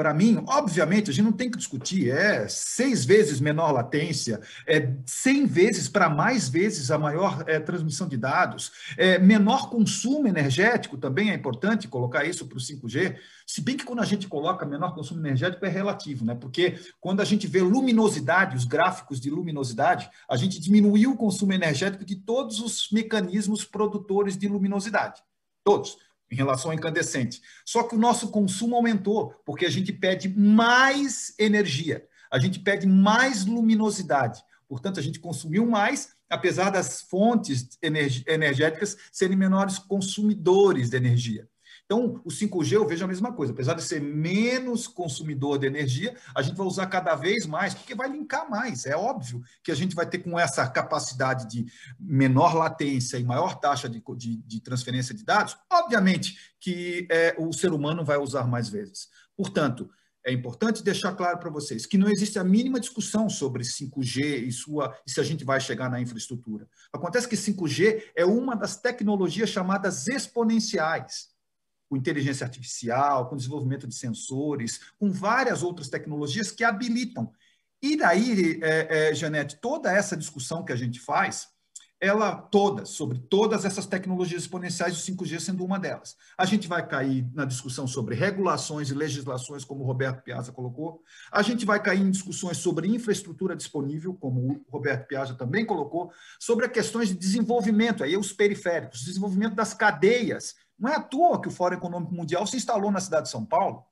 para mim, obviamente, a gente não tem que discutir, é seis vezes menor latência, é 100 vezes para mais vezes a maior é, transmissão de dados, é menor consumo energético, também é importante colocar isso para o 5G, se bem que quando a gente coloca menor consumo energético é relativo, né? porque quando a gente vê luminosidade, os gráficos de luminosidade, a gente diminuiu o consumo energético de todos os mecanismos produtores de luminosidade, todos em relação ao incandescente. Só que o nosso consumo aumentou, porque a gente pede mais energia, a gente pede mais luminosidade. Portanto, a gente consumiu mais, apesar das fontes energéticas serem menores consumidores de energia. Então, o 5G eu vejo a mesma coisa. Apesar de ser menos consumidor de energia, a gente vai usar cada vez mais, porque vai linkar mais. É óbvio que a gente vai ter com essa capacidade de menor latência e maior taxa de, de, de transferência de dados, obviamente que é, o ser humano vai usar mais vezes. Portanto, é importante deixar claro para vocês que não existe a mínima discussão sobre 5G e, sua, e se a gente vai chegar na infraestrutura. Acontece que 5G é uma das tecnologias chamadas exponenciais, com inteligência artificial, com desenvolvimento de sensores, com várias outras tecnologias que habilitam. E daí, é, é, Janete, toda essa discussão que a gente faz ela toda, sobre todas essas tecnologias exponenciais, o 5G sendo uma delas. A gente vai cair na discussão sobre regulações e legislações, como o Roberto Piazza colocou. A gente vai cair em discussões sobre infraestrutura disponível, como o Roberto Piazza também colocou, sobre questões de desenvolvimento, aí os periféricos, desenvolvimento das cadeias. Não é à toa que o Fórum Econômico Mundial se instalou na cidade de São Paulo,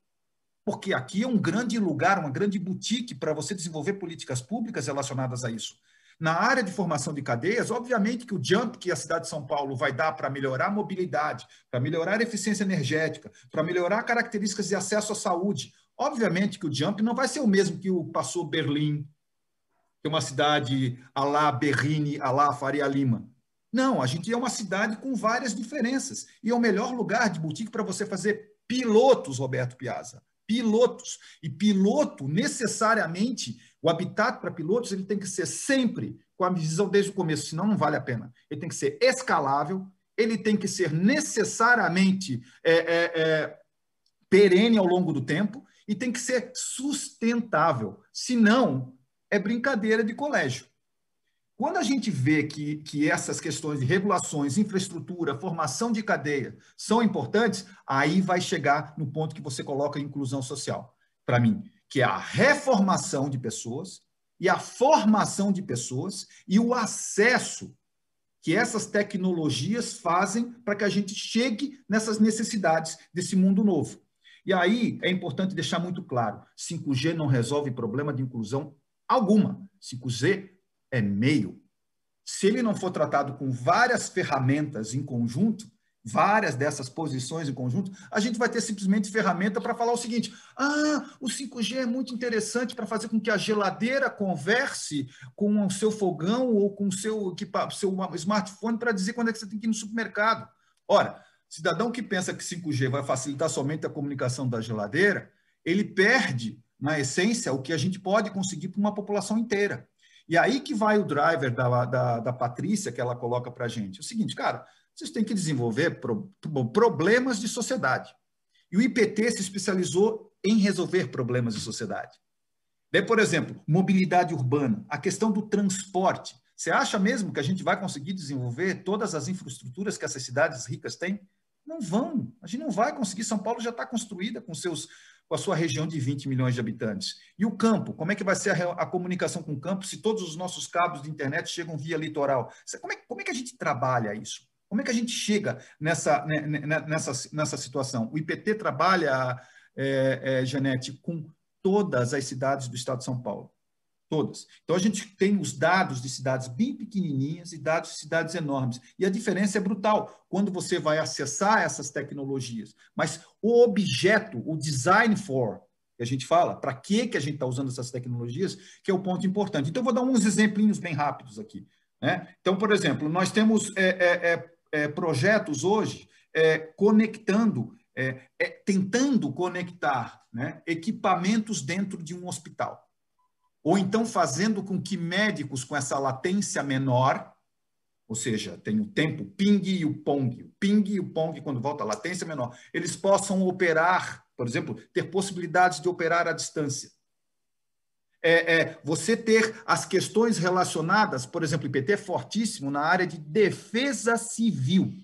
porque aqui é um grande lugar, uma grande boutique para você desenvolver políticas públicas relacionadas a isso. Na área de formação de cadeias, obviamente que o jump que a cidade de São Paulo vai dar para melhorar a mobilidade, para melhorar a eficiência energética, para melhorar características de acesso à saúde, obviamente que o jump não vai ser o mesmo que o passou Berlim, que é uma cidade a lá Berrini, a lá Faria Lima. Não, a gente é uma cidade com várias diferenças. E é o melhor lugar de boutique para você fazer pilotos, Roberto Piazza. Pilotos. E piloto, necessariamente, o habitat para pilotos ele tem que ser sempre com a visão desde o começo, senão não vale a pena. Ele tem que ser escalável, ele tem que ser necessariamente é, é, é, perene ao longo do tempo e tem que ser sustentável. Senão, é brincadeira de colégio. Quando a gente vê que, que essas questões de regulações, infraestrutura, formação de cadeia são importantes, aí vai chegar no ponto que você coloca inclusão social. Para mim, que é a reformação de pessoas e a formação de pessoas e o acesso que essas tecnologias fazem para que a gente chegue nessas necessidades desse mundo novo. E aí é importante deixar muito claro: 5G não resolve problema de inclusão alguma. 5G é meio. Se ele não for tratado com várias ferramentas em conjunto, várias dessas posições em conjunto, a gente vai ter simplesmente ferramenta para falar o seguinte: ah, o 5G é muito interessante para fazer com que a geladeira converse com o seu fogão ou com o seu, seu smartphone para dizer quando é que você tem que ir no supermercado. Ora, cidadão que pensa que 5G vai facilitar somente a comunicação da geladeira, ele perde, na essência, o que a gente pode conseguir para uma população inteira. E aí que vai o driver da, da, da Patrícia, que ela coloca para a gente. É o seguinte, cara, vocês têm que desenvolver pro, problemas de sociedade. E o IPT se especializou em resolver problemas de sociedade. Daí, por exemplo, mobilidade urbana, a questão do transporte. Você acha mesmo que a gente vai conseguir desenvolver todas as infraestruturas que essas cidades ricas têm? Não vão. A gente não vai conseguir. São Paulo já está construída com, seus, com a sua região de 20 milhões de habitantes. E o campo? Como é que vai ser a, a comunicação com o campo se todos os nossos cabos de internet chegam via litoral? Como é, como é que a gente trabalha isso? Como é que a gente chega nessa, né, né, né, nessa, nessa situação? O IPT trabalha, é, é, Janete, com todas as cidades do estado de São Paulo. Todas. Então, a gente tem os dados de cidades bem pequenininhas e dados de cidades enormes. E a diferença é brutal quando você vai acessar essas tecnologias. Mas o objeto, o design for, que a gente fala, para que, que a gente está usando essas tecnologias, que é o ponto importante. Então, vou dar uns exemplinhos bem rápidos aqui. Né? Então, por exemplo, nós temos é, é, é é, projetos hoje é, conectando, é, tentando conectar né, equipamentos dentro de um hospital. Ou então fazendo com que médicos com essa latência menor, ou seja, tem o tempo ping e o pong, o ping e o pong, quando volta a latência menor, eles possam operar, por exemplo, ter possibilidades de operar à distância. É, é, você ter as questões relacionadas, por exemplo, IPT é fortíssimo na área de defesa civil.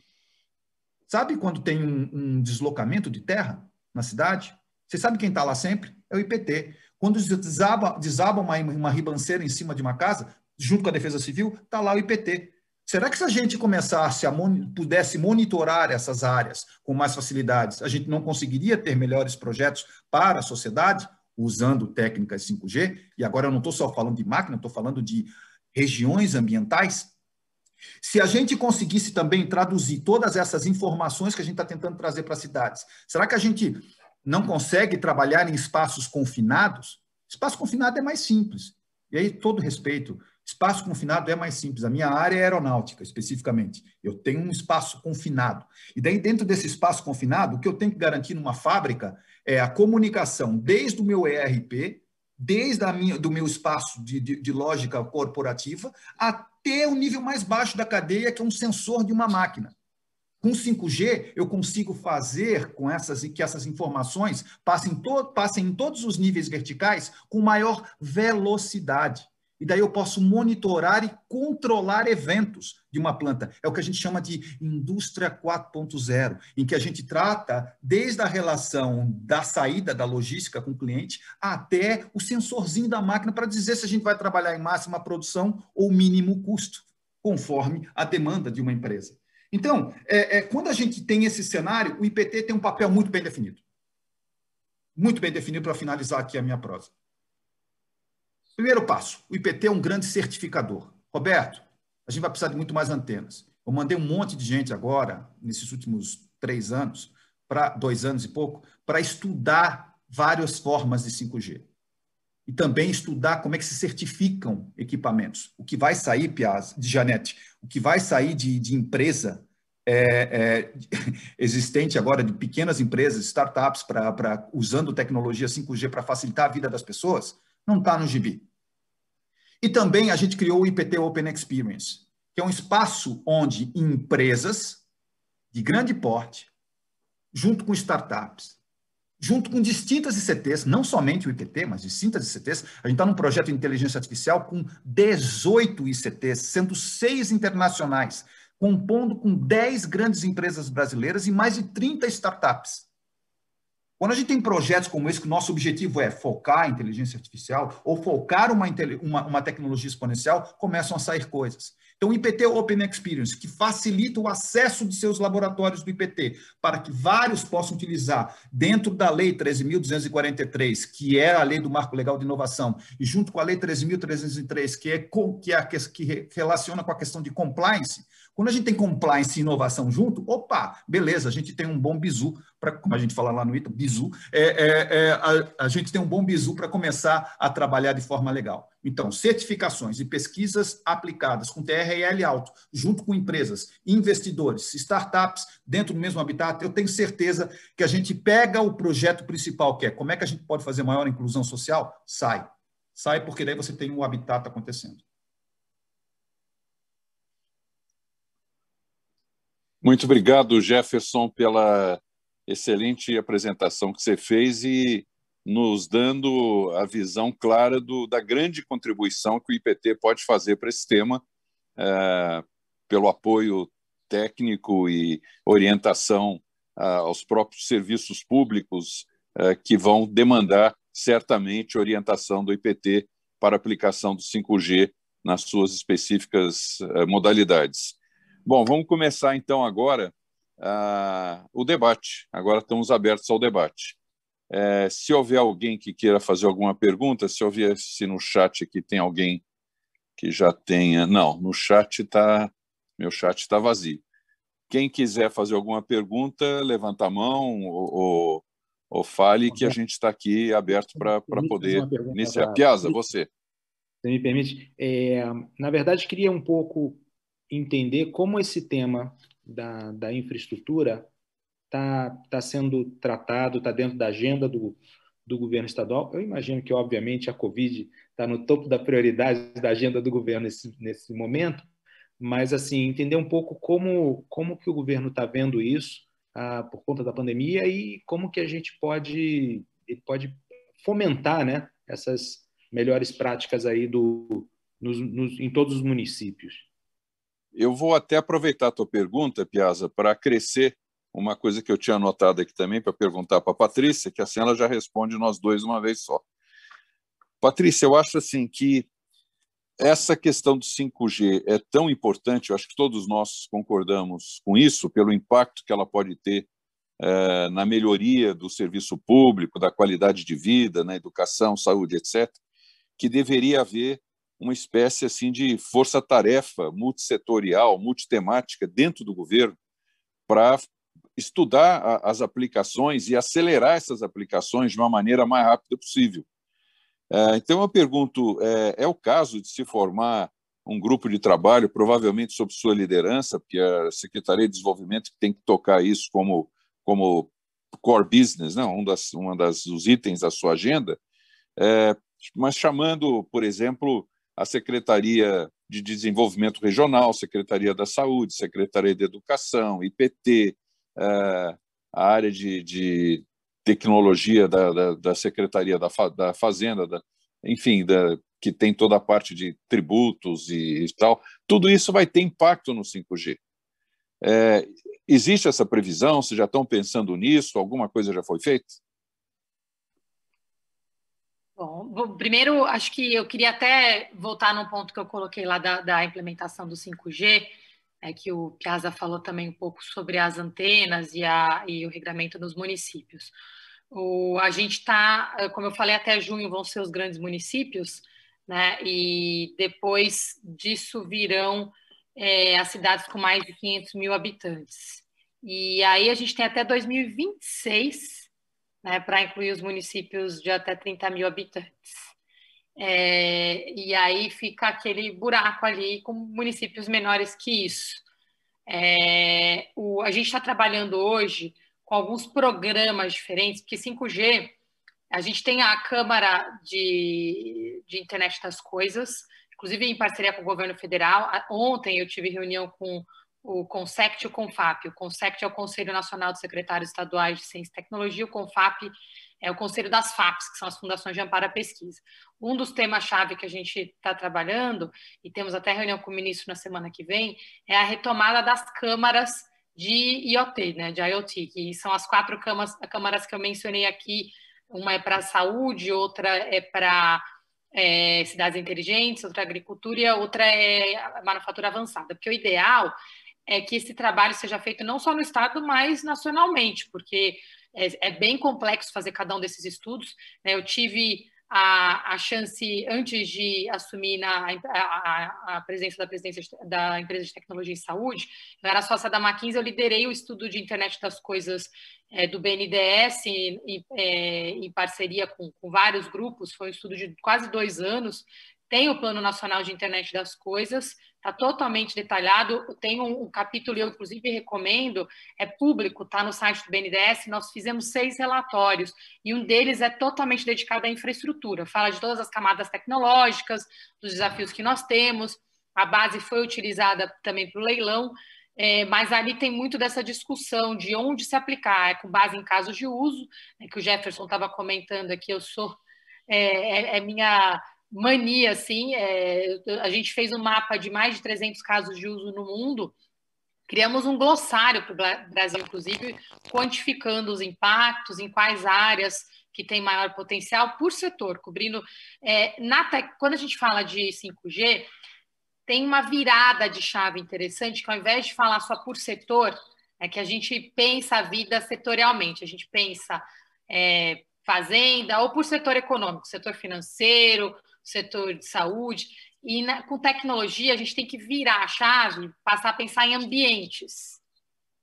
Sabe quando tem um, um deslocamento de terra na cidade? Você sabe quem está lá sempre? É o IPT. Quando desaba, desaba uma, uma ribanceira em cima de uma casa, junto com a defesa civil, está lá o IPT. Será que se a gente começasse a pudesse monitorar essas áreas com mais facilidades, a gente não conseguiria ter melhores projetos para a sociedade? usando técnicas 5G, e agora eu não estou só falando de máquina, estou falando de regiões ambientais. Se a gente conseguisse também traduzir todas essas informações que a gente está tentando trazer para as cidades, será que a gente não consegue trabalhar em espaços confinados? Espaço confinado é mais simples. E aí, todo respeito, espaço confinado é mais simples. A minha área é aeronáutica, especificamente. Eu tenho um espaço confinado. E daí, dentro desse espaço confinado, o que eu tenho que garantir numa fábrica é a comunicação desde o meu ERP, desde a minha, do meu espaço de, de, de lógica corporativa, até o nível mais baixo da cadeia, que é um sensor de uma máquina. Com 5G, eu consigo fazer com essas que essas informações passem, to, passem em todos os níveis verticais com maior velocidade. E daí eu posso monitorar e controlar eventos de uma planta. É o que a gente chama de indústria 4.0, em que a gente trata desde a relação da saída da logística com o cliente até o sensorzinho da máquina para dizer se a gente vai trabalhar em máxima produção ou mínimo custo, conforme a demanda de uma empresa. Então, é, é, quando a gente tem esse cenário, o IPT tem um papel muito bem definido. Muito bem definido para finalizar aqui a minha prosa. Primeiro passo: o IPT é um grande certificador. Roberto, a gente vai precisar de muito mais antenas. Eu mandei um monte de gente agora, nesses últimos três anos, para dois anos e pouco, para estudar várias formas de 5G. E também estudar como é que se certificam equipamentos. O que vai sair, Piaz, de Janete, o que vai sair de, de empresa é, é, <laughs> existente agora, de pequenas empresas, startups, pra, pra, usando tecnologia 5G para facilitar a vida das pessoas, não está no gibi. E também a gente criou o IPT Open Experience, que é um espaço onde empresas de grande porte, junto com startups, junto com distintas ICTs, não somente o IPT, mas distintas ICTs, a gente está num projeto de inteligência artificial com 18 ICTs, sendo seis internacionais, compondo com 10 grandes empresas brasileiras e mais de 30 startups. Quando a gente tem projetos como esse, que o nosso objetivo é focar a inteligência artificial ou focar uma, uma, uma tecnologia exponencial, começam a sair coisas. Então, o IPT Open Experience, que facilita o acesso de seus laboratórios do IPT, para que vários possam utilizar dentro da Lei 13.243, que é a lei do Marco Legal de Inovação, e junto com a Lei 13.303, que, é, que, é, que relaciona com a questão de compliance, quando a gente tem compliance e inovação junto, opa, beleza, a gente tem um bom bizu, para, como a gente fala lá no ITA, bizu, é, é, é a, a, gente tem um bom bizu para começar a trabalhar de forma legal. Então, certificações e pesquisas aplicadas com TRL alto, junto com empresas, investidores, startups, dentro do mesmo habitat, eu tenho certeza que a gente pega o projeto principal, que é como é que a gente pode fazer maior inclusão social, sai. Sai porque daí você tem um habitat acontecendo. Muito obrigado, Jefferson, pela excelente apresentação que você fez e nos dando a visão clara do, da grande contribuição que o IPT pode fazer para esse tema, é, pelo apoio técnico e orientação aos próprios serviços públicos é, que vão demandar certamente orientação do IPT para aplicação do 5G nas suas específicas é, modalidades. Bom, vamos começar então agora uh, o debate. Agora estamos abertos ao debate. É, se houver alguém que queira fazer alguma pergunta, se houver se no chat aqui tem alguém que já tenha. Não, no chat está. Meu chat está vazio. Quem quiser fazer alguma pergunta, levanta a mão ou, ou, ou fale que a gente está aqui aberto para poder iniciar. Piazza, você. Se me permite, é, na verdade, queria um pouco entender como esse tema da, da infraestrutura está tá sendo tratado, está dentro da agenda do, do governo estadual. Eu imagino que, obviamente, a Covid está no topo da prioridade da agenda do governo nesse, nesse momento, mas, assim, entender um pouco como, como que o governo está vendo isso ah, por conta da pandemia e como que a gente pode, pode fomentar né, essas melhores práticas aí do, nos, nos, em todos os municípios. Eu vou até aproveitar a tua pergunta, Piazza, para crescer uma coisa que eu tinha anotado aqui também para perguntar para a Patrícia, que assim ela já responde nós dois uma vez só. Patrícia, eu acho assim que essa questão do 5G é tão importante, eu acho que todos nós concordamos com isso, pelo impacto que ela pode ter é, na melhoria do serviço público, da qualidade de vida, na educação, saúde, etc., que deveria haver uma espécie assim de força-tarefa multissetorial, multitemática dentro do governo para estudar as aplicações e acelerar essas aplicações de uma maneira mais rápida possível. É, então, eu pergunto: é, é o caso de se formar um grupo de trabalho, provavelmente sob sua liderança, porque a Secretaria de Desenvolvimento tem que tocar isso como, como core business, né? um, das, das, itens da sua agenda, é, mas chamando, por exemplo, a Secretaria de Desenvolvimento Regional, Secretaria da Saúde, Secretaria de Educação, IPT, é, a área de, de tecnologia da, da, da, Secretaria da, da Fazenda, da, enfim, da, que tem toda a parte de tributos e, e tal, tudo isso vai ter impacto no 5G. É, existe essa previsão? Vocês já estão pensando nisso? Alguma coisa já foi feita? Bom, primeiro, acho que eu queria até voltar num ponto que eu coloquei lá da, da implementação do 5G, é que o Piazza falou também um pouco sobre as antenas e, a, e o regramento nos municípios. O, a gente está, como eu falei, até junho vão ser os grandes municípios, né? E depois disso virão é, as cidades com mais de 500 mil habitantes. E aí a gente tem até 2026 né, para incluir os municípios de até 30 mil habitantes. É, e aí fica aquele buraco ali com municípios menores que isso. É, o, a gente está trabalhando hoje com alguns programas diferentes, porque 5G, a gente tem a Câmara de, de Internet das Coisas, inclusive em parceria com o governo federal. Ontem eu tive reunião com o CONSECT e o CONFAP. O CONSECT é o Conselho Nacional de Secretários Estaduais de Ciência e Tecnologia, o CONFAP é o Conselho das FAPs, que são as Fundações de Amparo à Pesquisa. Um dos temas-chave que a gente está trabalhando, e temos até reunião com o ministro na semana que vem, é a retomada das câmaras de IoT, né, de IoT, que são as quatro câmaras, câmaras que eu mencionei aqui, uma é para saúde, outra é para é, cidades inteligentes, outra é agricultura e a outra é manufatura avançada, porque o ideal é que esse trabalho seja feito não só no Estado, mas nacionalmente, porque é, é bem complexo fazer cada um desses estudos. Né? Eu tive a, a, chance, antes de assumir na, a, a, presença da presidência da empresa de tecnologia e saúde, eu era sócia da McKinsey, eu liderei o estudo de internet das coisas é, do BNDES em, é, em parceria com, com, vários grupos, foi um estudo de quase dois anos, tem o Plano Nacional de Internet das Coisas, está totalmente detalhado. Tem um, um, capítulo, eu inclusive recomendo, é público, está no site do BNDES. Nós fizemos seis relatórios e um deles é totalmente dedicado à infraestrutura. Fala de todas as camadas tecnológicas, dos desafios que nós temos. A base foi utilizada também para o leilão, é, mas ali tem muito dessa discussão de onde se aplicar, é com base em casos de uso, né, que o Jefferson estava comentando aqui. Eu sou é, é, é minha mania, assim, é, a gente fez um mapa de mais de 300 casos de uso no mundo, criamos um glossário para o Brasil, inclusive, quantificando os impactos, em quais áreas que tem maior potencial por setor, cobrindo... É, na quando a gente fala de 5G, tem uma virada de chave interessante, que ao invés de falar só por setor, é que a gente pensa a vida setorialmente, a gente pensa é, fazenda ou por setor econômico, setor financeiro, setor de saúde. E na, com tecnologia, a gente tem que virar a chave, passar a pensar em ambientes.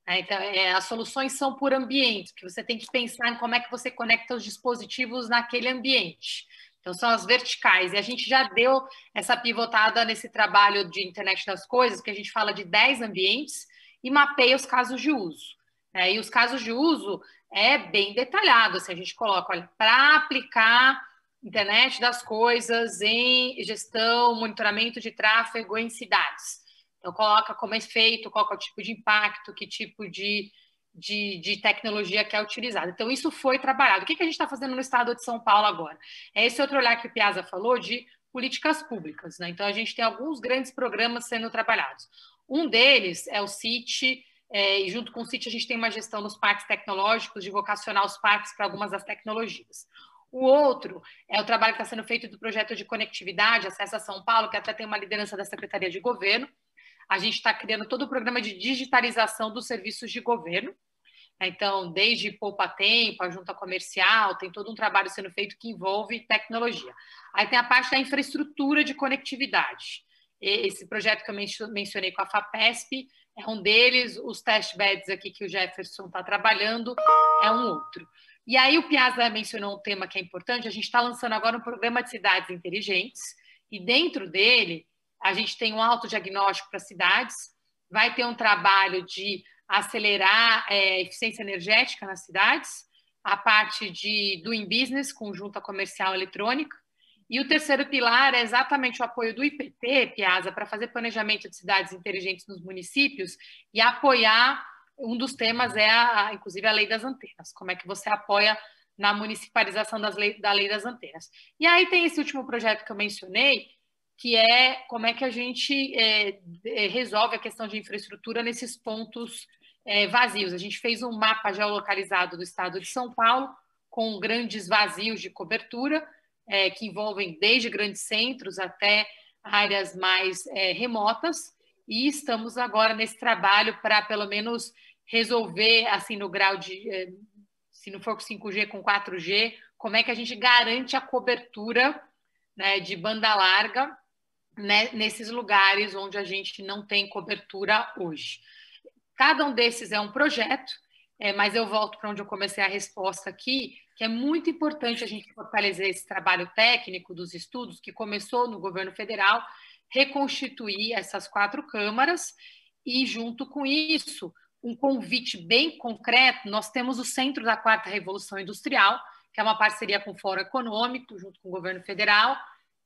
É, então, é, as soluções são por ambiente, que você tem que pensar em como é que você conecta os dispositivos naquele ambiente. Então, são as verticais. E a gente já deu essa pivotada nesse trabalho de internet das coisas, que a gente fala de 10 ambientes e mapeia os casos de uso. É, e os casos de uso é bem detalhado. Assim, a gente coloca, olha, para aplicar internet das coisas em gestão, monitoramento de tráfego em cidades. Então, coloca como é feito, qual é o tipo de impacto, que tipo de, de, de tecnologia que é utilizada. Então, isso foi trabalhado. O que, que a gente está fazendo no estado de São Paulo agora? É esse outro olhar que o Piazza falou de políticas públicas. Né? Então, a gente tem alguns grandes programas sendo trabalhados. Um deles é o CIT, é, e junto com o CIT a gente tem uma gestão nos parques tecnológicos, de vocacionar os parques para algumas das tecnologias. O outro é o trabalho que está sendo feito do projeto de conectividade, Acesso a São Paulo, que até tem uma liderança da Secretaria de Governo. A gente está criando todo o programa de digitalização dos serviços de governo. Então, desde poupa tempo, a junta comercial, tem todo um trabalho sendo feito que envolve tecnologia. Aí tem a parte da infraestrutura de conectividade. Esse projeto que eu mencionei com a FAPESP é um deles, os test beds aqui que o Jefferson está trabalhando é um outro. E aí o Piazza mencionou um tema que é importante, a gente está lançando agora um programa de cidades inteligentes, e dentro dele a gente tem um autodiagnóstico para cidades, vai ter um trabalho de acelerar é, eficiência energética nas cidades, a parte de doing business, conjunta comercial eletrônica, e o terceiro pilar é exatamente o apoio do IPT, Piazza, para fazer planejamento de cidades inteligentes nos municípios e apoiar. Um dos temas é, a, inclusive, a lei das antenas. Como é que você apoia na municipalização das lei, da lei das antenas? E aí tem esse último projeto que eu mencionei, que é como é que a gente é, é resolve a questão de infraestrutura nesses pontos é, vazios. A gente fez um mapa geolocalizado do estado de São Paulo, com grandes vazios de cobertura é, que envolvem desde grandes centros até áreas mais é, remotas, e estamos agora nesse trabalho para, pelo menos, resolver, assim, no grau de, é, se não for com 5G, com 4G, como é que a gente garante a cobertura né, de banda larga né, nesses lugares onde a gente não tem cobertura hoje. Cada um desses é um projeto, é, mas eu volto para onde eu comecei a resposta aqui, que é muito importante a gente fortalecer esse trabalho técnico dos estudos que começou no governo federal, reconstituir essas quatro câmaras e, junto com isso, um convite bem concreto. Nós temos o Centro da Quarta Revolução Industrial, que é uma parceria com o Fórum Econômico, junto com o governo federal,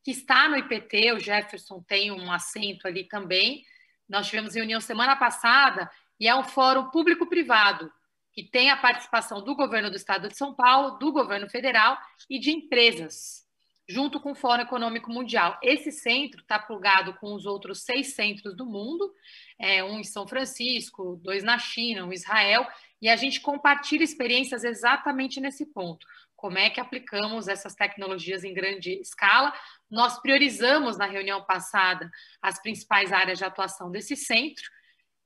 que está no IPT, o Jefferson tem um assento ali também. Nós tivemos reunião semana passada e é um fórum público-privado que tem a participação do governo do estado de São Paulo, do governo federal e de empresas, junto com o Fórum Econômico Mundial. Esse centro está plugado com os outros seis centros do mundo, é, um em São Francisco, dois na China, um em Israel, e a gente compartilha experiências exatamente nesse ponto. Como é que aplicamos essas tecnologias em grande escala? Nós priorizamos na reunião passada as principais áreas de atuação desse centro,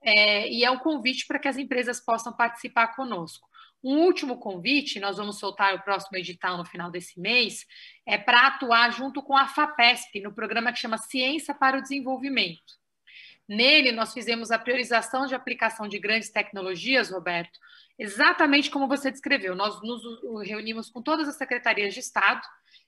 é, e é um convite para que as empresas possam participar conosco. Um último convite, nós vamos soltar o próximo edital no final desse mês, é para atuar junto com a FAPESP, no programa que chama Ciência para o Desenvolvimento. Nele, nós fizemos a priorização de aplicação de grandes tecnologias, Roberto, exatamente como você descreveu. Nós nos reunimos com todas as secretarias de Estado,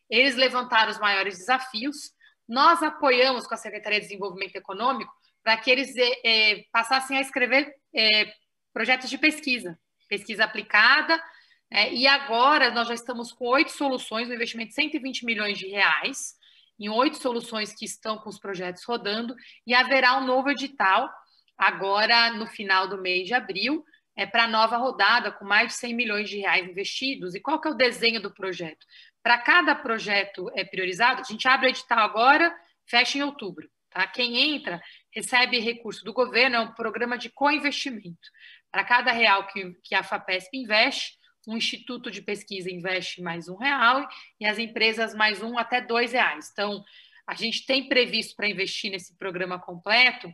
eles levantaram os maiores desafios, nós apoiamos com a Secretaria de Desenvolvimento Econômico para que eles é, passassem a escrever é, projetos de pesquisa, pesquisa aplicada. É, e agora nós já estamos com oito soluções, um investimento de 120 milhões de reais, em oito soluções que estão com os projetos rodando, e haverá um novo edital agora no final do mês de abril, é, para nova rodada, com mais de 100 milhões de reais investidos. E qual que é o desenho do projeto? Para cada projeto é priorizado, a gente abre o edital agora, fecha em outubro. Tá? Quem entra recebe recurso do governo, é um programa de co-investimento. Para cada real que, que a FAPESP investe, um instituto de pesquisa investe mais um real e as empresas mais um até dois reais. Então, a gente tem previsto para investir nesse programa completo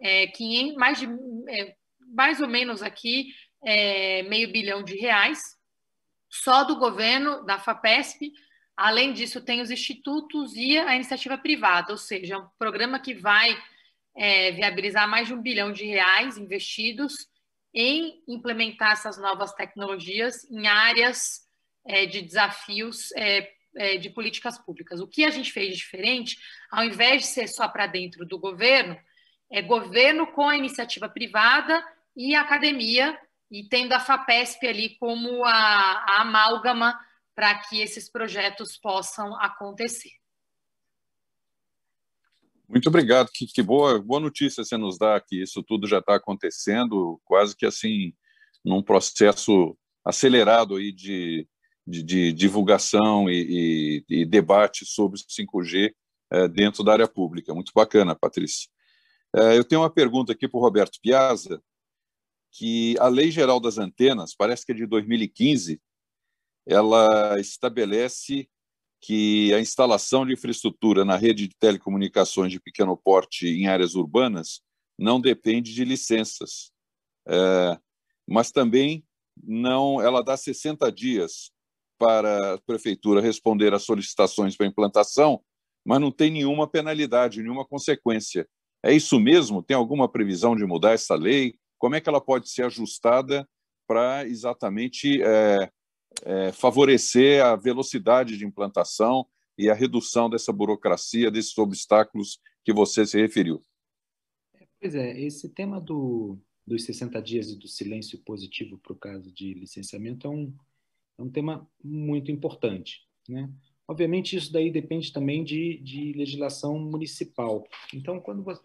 é, que mais, de, é, mais ou menos aqui é, meio bilhão de reais, só do governo, da FAPESP. Além disso, tem os institutos e a iniciativa privada, ou seja, é um programa que vai é, viabilizar mais de um bilhão de reais investidos em implementar essas novas tecnologias em áreas é, de desafios é, é, de políticas públicas. O que a gente fez diferente, ao invés de ser só para dentro do governo, é governo com a iniciativa privada e academia, e tendo a FAPESP ali como a, a amálgama para que esses projetos possam acontecer. Muito obrigado. Que, que, boa, boa notícia você nos dá que isso tudo já está acontecendo, quase que assim, num processo acelerado aí de, de, de divulgação e, e, e, debate sobre 5G é, dentro da área pública. Muito bacana, Patrícia. É, eu tenho uma pergunta aqui para o Roberto Piazza, que a Lei Geral das Antenas, parece que é de 2015, ela estabelece que a instalação de infraestrutura na rede de telecomunicações de pequeno porte em áreas urbanas não depende de licenças, é, mas também não, ela dá 60 dias para a prefeitura responder às solicitações para implantação, mas não tem nenhuma penalidade, nenhuma consequência. É isso mesmo? Tem alguma previsão de mudar essa lei? Como é que ela pode ser ajustada para exatamente é, é, favorecer a velocidade de implantação e a redução dessa burocracia, desses obstáculos que você se referiu? Pois é, esse tema do, dos 60 dias e do silêncio positivo para o caso de licenciamento é um, é um tema muito importante. Né? Obviamente, isso daí depende também de, de legislação municipal. Então, quando você,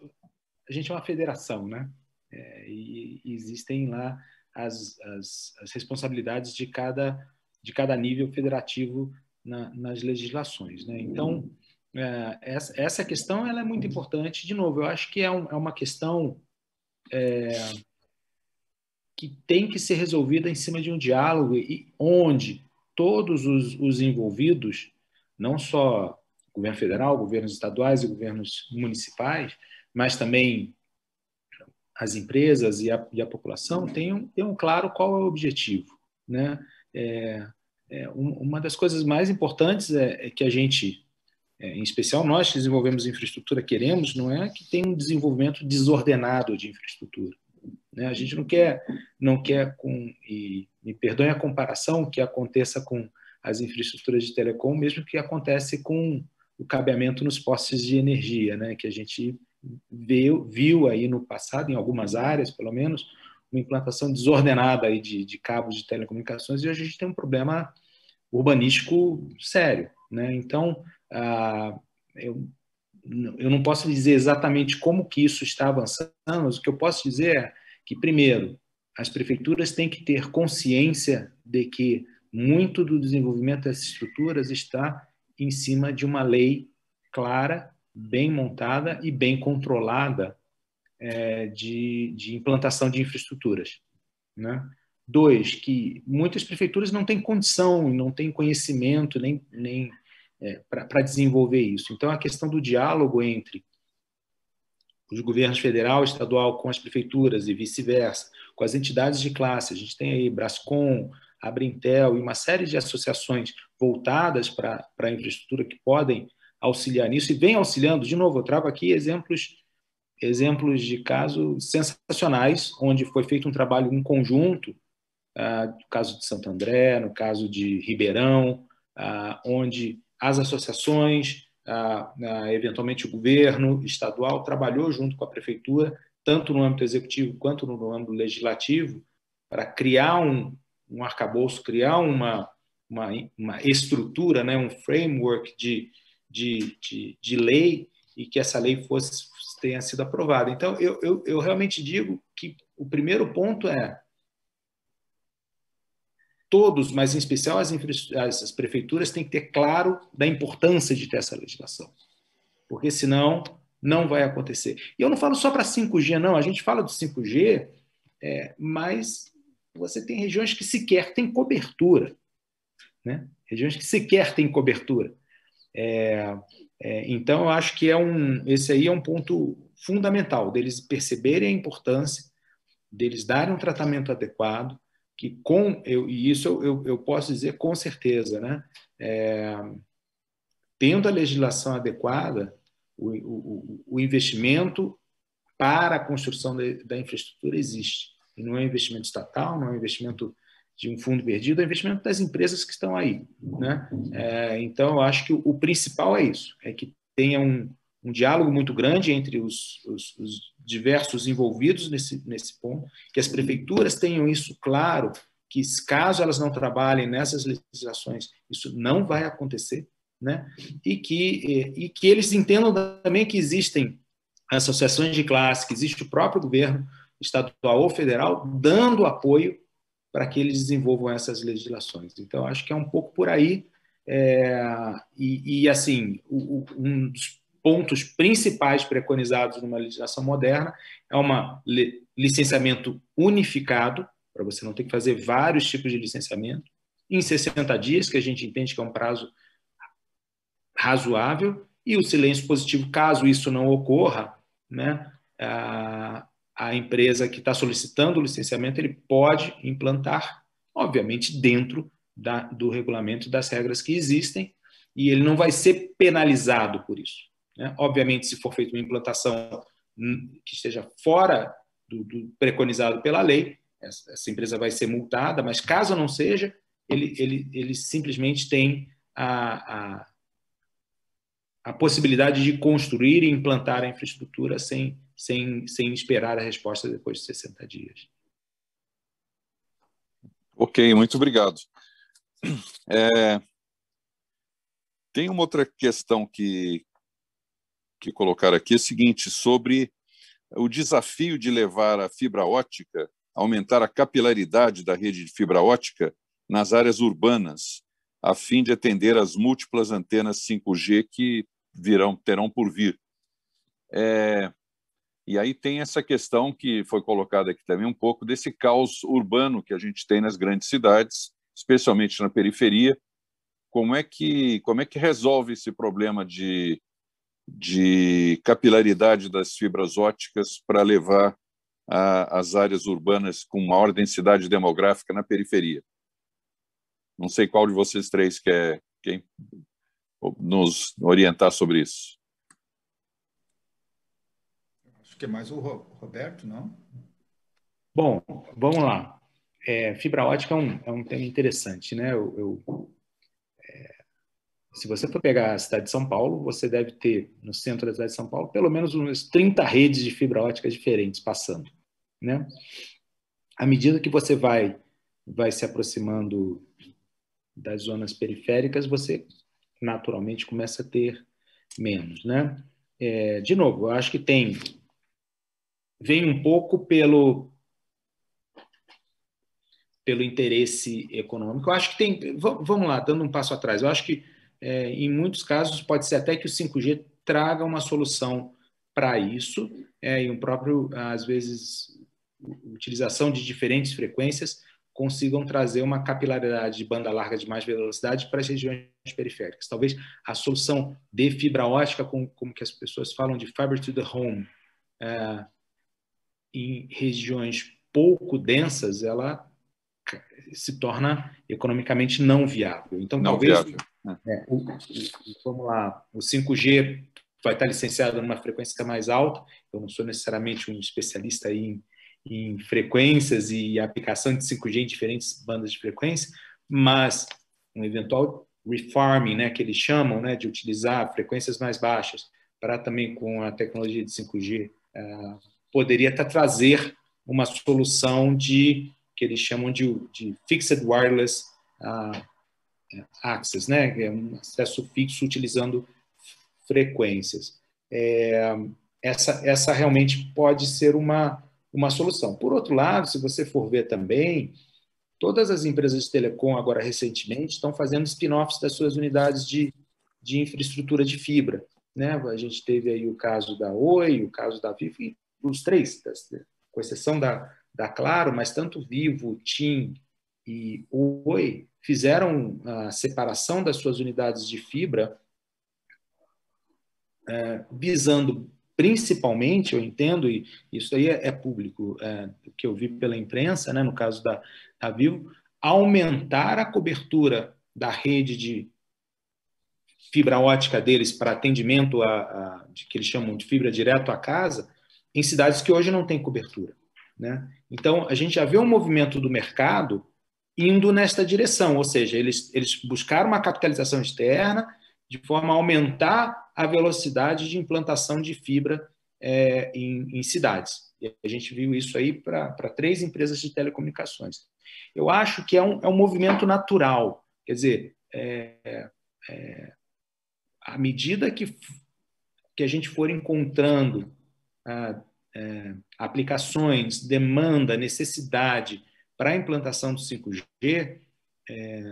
a gente é uma federação, né? É, e, existem lá as, as, as, responsabilidades de cada, de cada nível federativo na, nas legislações. Né? Então, é, essa, essa questão ela é muito importante. De novo, eu acho que é, um, é uma questão é, que tem que ser resolvida em cima de um diálogo e onde todos os, os envolvidos, não só governo federal, governos estaduais e governos municipais, mas também as empresas e a, e a população tenham, tenham claro qual é o objetivo. Né? É, é, uma das coisas mais importantes é, é que a gente é, em especial nós que desenvolvemos infraestrutura, queremos, não é que tenha um desenvolvimento desordenado de infraestrutura. Né? A gente não quer, não quer com, e me perdoem a comparação, que aconteça com as infraestruturas de telecom, mesmo que acontece com o cabeamento nos postes de energia, né? que a gente viu, viu aí no passado, em algumas áreas, pelo menos, uma implantação desordenada aí de, de cabos de telecomunicações, e hoje a gente tem um problema urbanístico sério. Né? Então, ah, eu, eu não posso dizer exatamente como que isso está avançando, mas o que eu posso dizer é que, primeiro, as prefeituras têm que ter consciência de que muito do desenvolvimento dessas estruturas está em cima de uma lei clara, bem montada e bem controlada é, de, de implantação de infraestruturas. Né? Dois, que muitas prefeituras não têm condição, não têm conhecimento, nem, nem é, para desenvolver isso. Então, a questão do diálogo entre os governos federal estadual com as prefeituras e vice-versa, com as entidades de classe, a gente tem aí Brascom, Abrintel e uma série de associações voltadas para a infraestrutura que podem auxiliar nisso e vem auxiliando. De novo, eu trago aqui exemplos exemplos de casos sensacionais, onde foi feito um trabalho em conjunto, uh, no caso de Santo André, no caso de Ribeirão, uh, onde as associações, eventualmente o governo estadual, trabalhou junto com a prefeitura, tanto no âmbito executivo quanto no âmbito legislativo, para criar um, um arcabouço, criar uma, uma, uma estrutura, né, um framework de, de, de, de lei e que essa lei fosse tenha sido aprovada. Então, eu, eu, eu realmente digo que o primeiro ponto é todos, mas em especial as, as, prefeituras, têm que ter claro da importância de ter essa legislação. Porque senão não vai acontecer. E eu não falo só para 5G, não. A gente fala do 5G, é, mas você tem regiões que sequer têm cobertura. Né? Regiões que sequer têm cobertura. É, é, então, eu acho que é um, esse aí é um ponto fundamental, deles perceberem a importância, deles darem um tratamento adequado, que com eu, e isso eu, eu, posso dizer com certeza, né? É, tendo a legislação adequada, o, o, o investimento para a construção de, da infraestrutura existe. E não é investimento estatal, não é investimento de um fundo perdido, é investimento das empresas que estão aí. Né? É, então, eu acho que o, principal é isso, é que tenha um, um diálogo muito grande entre os, os, os diversos envolvidos nesse, nesse ponto, que as prefeituras tenham isso claro, que caso elas não trabalhem nessas legislações, isso não vai acontecer, né? E que, e que eles entendam também que existem associações de classe, que existe o próprio governo estadual ou federal dando apoio para que eles desenvolvam essas legislações. Então, acho que é um pouco por aí. É, e, e, assim, o, um dos pontos principais preconizados numa legislação moderna é um licenciamento unificado, para você não ter que fazer vários tipos de licenciamento, em 60 dias, que a gente entende que é um prazo razoável, e o silêncio positivo, caso isso não ocorra, né, a empresa que está solicitando o licenciamento ele pode implantar obviamente dentro da, do regulamento das regras que existem, e ele não vai ser penalizado por isso. Né? Obviamente, se for feita uma implantação que esteja fora do, do preconizado pela lei, essa, essa, empresa vai ser multada, mas caso não seja, ele, ele, ele simplesmente tem a, a, a possibilidade de construir e implantar a infraestrutura sem, sem, sem esperar a resposta depois de 60 dias. Ok, muito obrigado. <clears throat> É, tem uma outra questão que, que colocar aqui, é o seguinte, sobre o desafio de levar a fibra ótica, aumentar a capilaridade da rede de fibra ótica nas áreas urbanas, a fim de atender as múltiplas antenas 5G que virão terão por vir. É, e aí tem essa questão que foi colocada aqui também um pouco desse caos urbano que a gente tem nas grandes cidades, especialmente na periferia. Como é que como é que resolve esse problema de de capilaridade das fibras óticas para levar às áreas urbanas com maior densidade demográfica na periferia? Não sei qual de vocês três quer, quer nos orientar sobre isso. Que é mais o Roberto, não? Bom, vamos lá. É, fibra ótica é um, é um tema interessante, né? Eu, eu é, se você for pegar a cidade de São Paulo, você deve ter no centro da cidade de São Paulo pelo menos umas 30 redes de fibra ótica diferentes passando, né? À medida que você vai vai se aproximando das zonas periféricas, você naturalmente começa a ter menos, né? É, de novo, eu acho que tem vem um pouco pelo pelo interesse econômico. Eu acho que tem, vamos lá, dando um passo atrás. Eu acho que é, em muitos casos pode ser até que o 5G traga uma solução para isso é, e um próprio às vezes utilização de diferentes frequências consigam trazer uma capilaridade de banda larga de mais velocidade para as regiões periféricas. Talvez a solução de fibra ótica, como, como que as pessoas falam de fiber to the home, é, em regiões pouco densas, ela se torna economicamente não viável. Então, não talvez viável. É, o, vamos lá, o 5G vai estar licenciado numa frequência mais alta. Eu não sou necessariamente um especialista em em frequências e aplicação de 5G em diferentes bandas de frequência, mas um eventual refarming, né, que eles chamam, né, de utilizar frequências mais baixas para também com a tecnologia de 5G, uh, poderia até trazer uma solução de que eles chamam de, de fixed wireless uh, access, né, é um acesso fixo utilizando frequências. É, essa, essa realmente pode ser uma uma solução. Por outro lado, se você for ver também, todas as empresas de telecom, agora recentemente, estão fazendo spin-offs das suas unidades de, de infraestrutura de fibra. Né? A gente teve aí o caso da Oi, o caso da Vivo, e os três, com exceção da, da Claro, mas tanto Vivo, TIM e Oi fizeram a separação das suas unidades de fibra é, visando principalmente, eu entendo, e isso aí é, é público, é, que eu vi pela imprensa, né, no caso da, da Vivo, aumentar a cobertura da rede de fibra ótica deles para atendimento a, a de, que eles chamam de fibra direto à casa, em cidades que hoje não têm cobertura. Né? Então, a gente já vê um movimento do mercado indo nesta direção, ou seja, eles, eles buscaram uma capitalização externa de forma a aumentar a velocidade de implantação de fibra é, em, em, cidades. E a gente viu isso aí para três empresas de telecomunicações. Eu acho que é um, é um movimento natural. Quer dizer, é, é, à medida que, que a gente for encontrando ah, é, aplicações, demanda, necessidade para a implantação do 5G, é,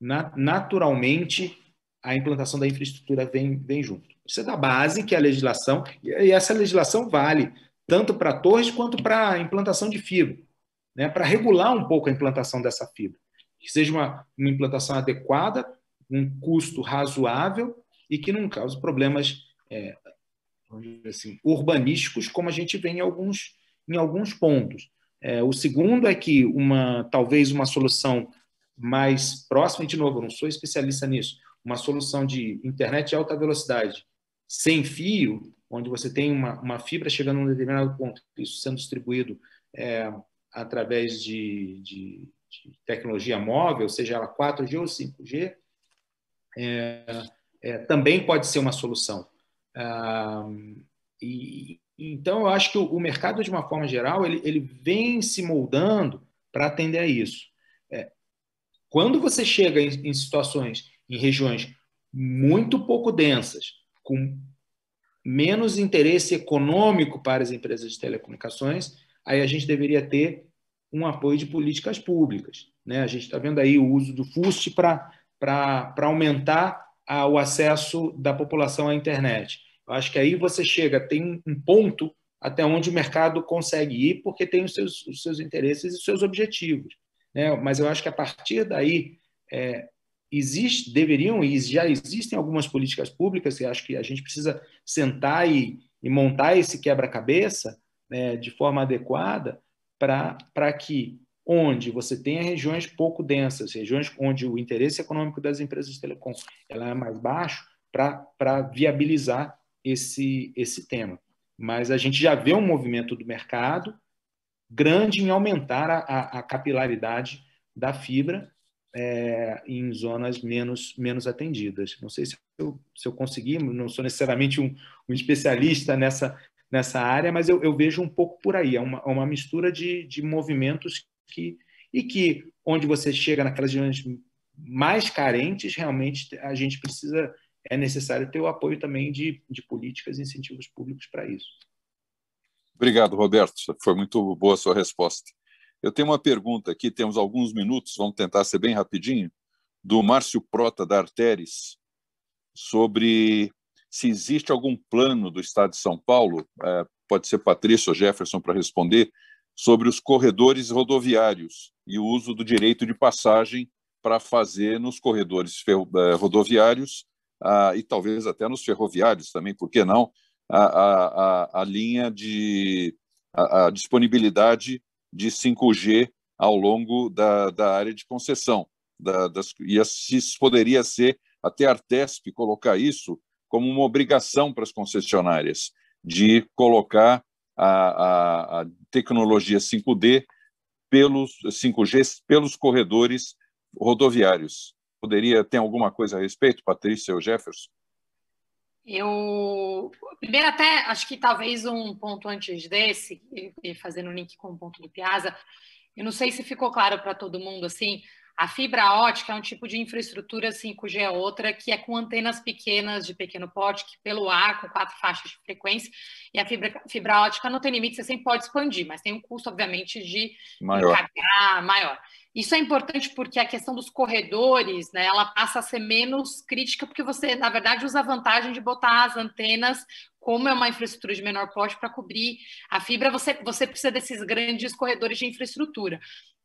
na, naturalmente a implantação da infraestrutura vem, vem junto. É da base, que é a legislação, e essa legislação vale tanto para torres quanto para a implantação de fibra, né, para regular um pouco a implantação dessa fibra. Que seja uma, uma implantação adequada, um custo razoável e que não cause problemas é, assim, urbanísticos, como a gente vê em alguns, em alguns pontos. É, o segundo é que uma talvez uma solução mais próxima, e de novo, eu não sou especialista nisso, uma solução de internet de alta velocidade sem fio, onde você tem uma, uma fibra chegando a um determinado ponto, isso sendo distribuído é, através de, de, de, tecnologia móvel, seja ela 4G ou 5G, é, é, também pode ser uma solução. E, então, eu acho que o, o, mercado, de uma forma geral, ele, ele vem se moldando para atender a isso. É, quando você chega em, em situações, em regiões muito pouco densas, com menos interesse econômico para as empresas de telecomunicações, aí a gente deveria ter um apoio de políticas públicas. Né? A gente está vendo aí o uso do FUST para aumentar o acesso da população à internet. Eu acho que aí você chega, tem um ponto até onde o mercado consegue ir, porque tem os seus, os seus interesses e os seus objetivos. Né? Mas eu acho que a partir daí é, existe, deveriam e já existem algumas políticas públicas que acho que a gente precisa sentar e, e montar esse quebra-cabeça né, de forma adequada para que onde você tenha regiões pouco densas, regiões onde o interesse econômico das empresas de telecom ela é mais baixo, para viabilizar esse, esse tema. Mas a gente já vê um movimento do mercado grande em aumentar a, a, a capilaridade da fibra é, em zonas menos, menos atendidas. Não sei se eu, se eu consegui, não sou necessariamente um, um especialista nessa, nessa área, mas eu, eu, vejo um pouco por aí. É uma, é uma mistura de, de movimentos que, e que, onde você chega naquelas regiões mais carentes, realmente a gente precisa, é necessário ter o apoio também de, de políticas e incentivos públicos para isso. Obrigado, Roberto. Foi muito boa a sua resposta. Eu tenho uma pergunta aqui, temos alguns minutos, vamos tentar ser bem rapidinho, do Márcio Prota, da Arteres, sobre se existe algum plano do Estado de São Paulo, é, pode ser Patrícia ou Jefferson para responder, sobre os corredores rodoviários e o uso do direito de passagem para fazer nos corredores é, rodoviários ah, e talvez até nos ferroviários também, por que não, a, a, a linha de a, a, disponibilidade de 5G ao longo da, da área de concessão. Da, das, e assim poderia ser até a Artesp colocar isso como uma obrigação para as concessionárias de colocar a, a, a tecnologia 5D pelos 5G pelos corredores rodoviários. Poderia ter alguma coisa a respeito, Patrícia ou Jefferson? Eu primeiro até acho que talvez um ponto antes desse, fazendo o link com o ponto do Piazza, eu não sei se ficou claro para todo mundo assim, a fibra ótica é um tipo de infraestrutura 5G é outra, que é com antenas pequenas, de pequeno porte, que pelo ar, com quatro faixas de frequência, e a fibra, fibra ótica não tem limite, você sempre pode expandir, mas tem um custo, obviamente, de maior. encargar maior. Isso é importante porque a questão dos corredores, né, ela passa a ser menos crítica, porque você, na verdade, usa a vantagem de botar as antenas, como é uma infraestrutura de menor porte, para cobrir a fibra, você, você precisa desses grandes corredores de infraestrutura.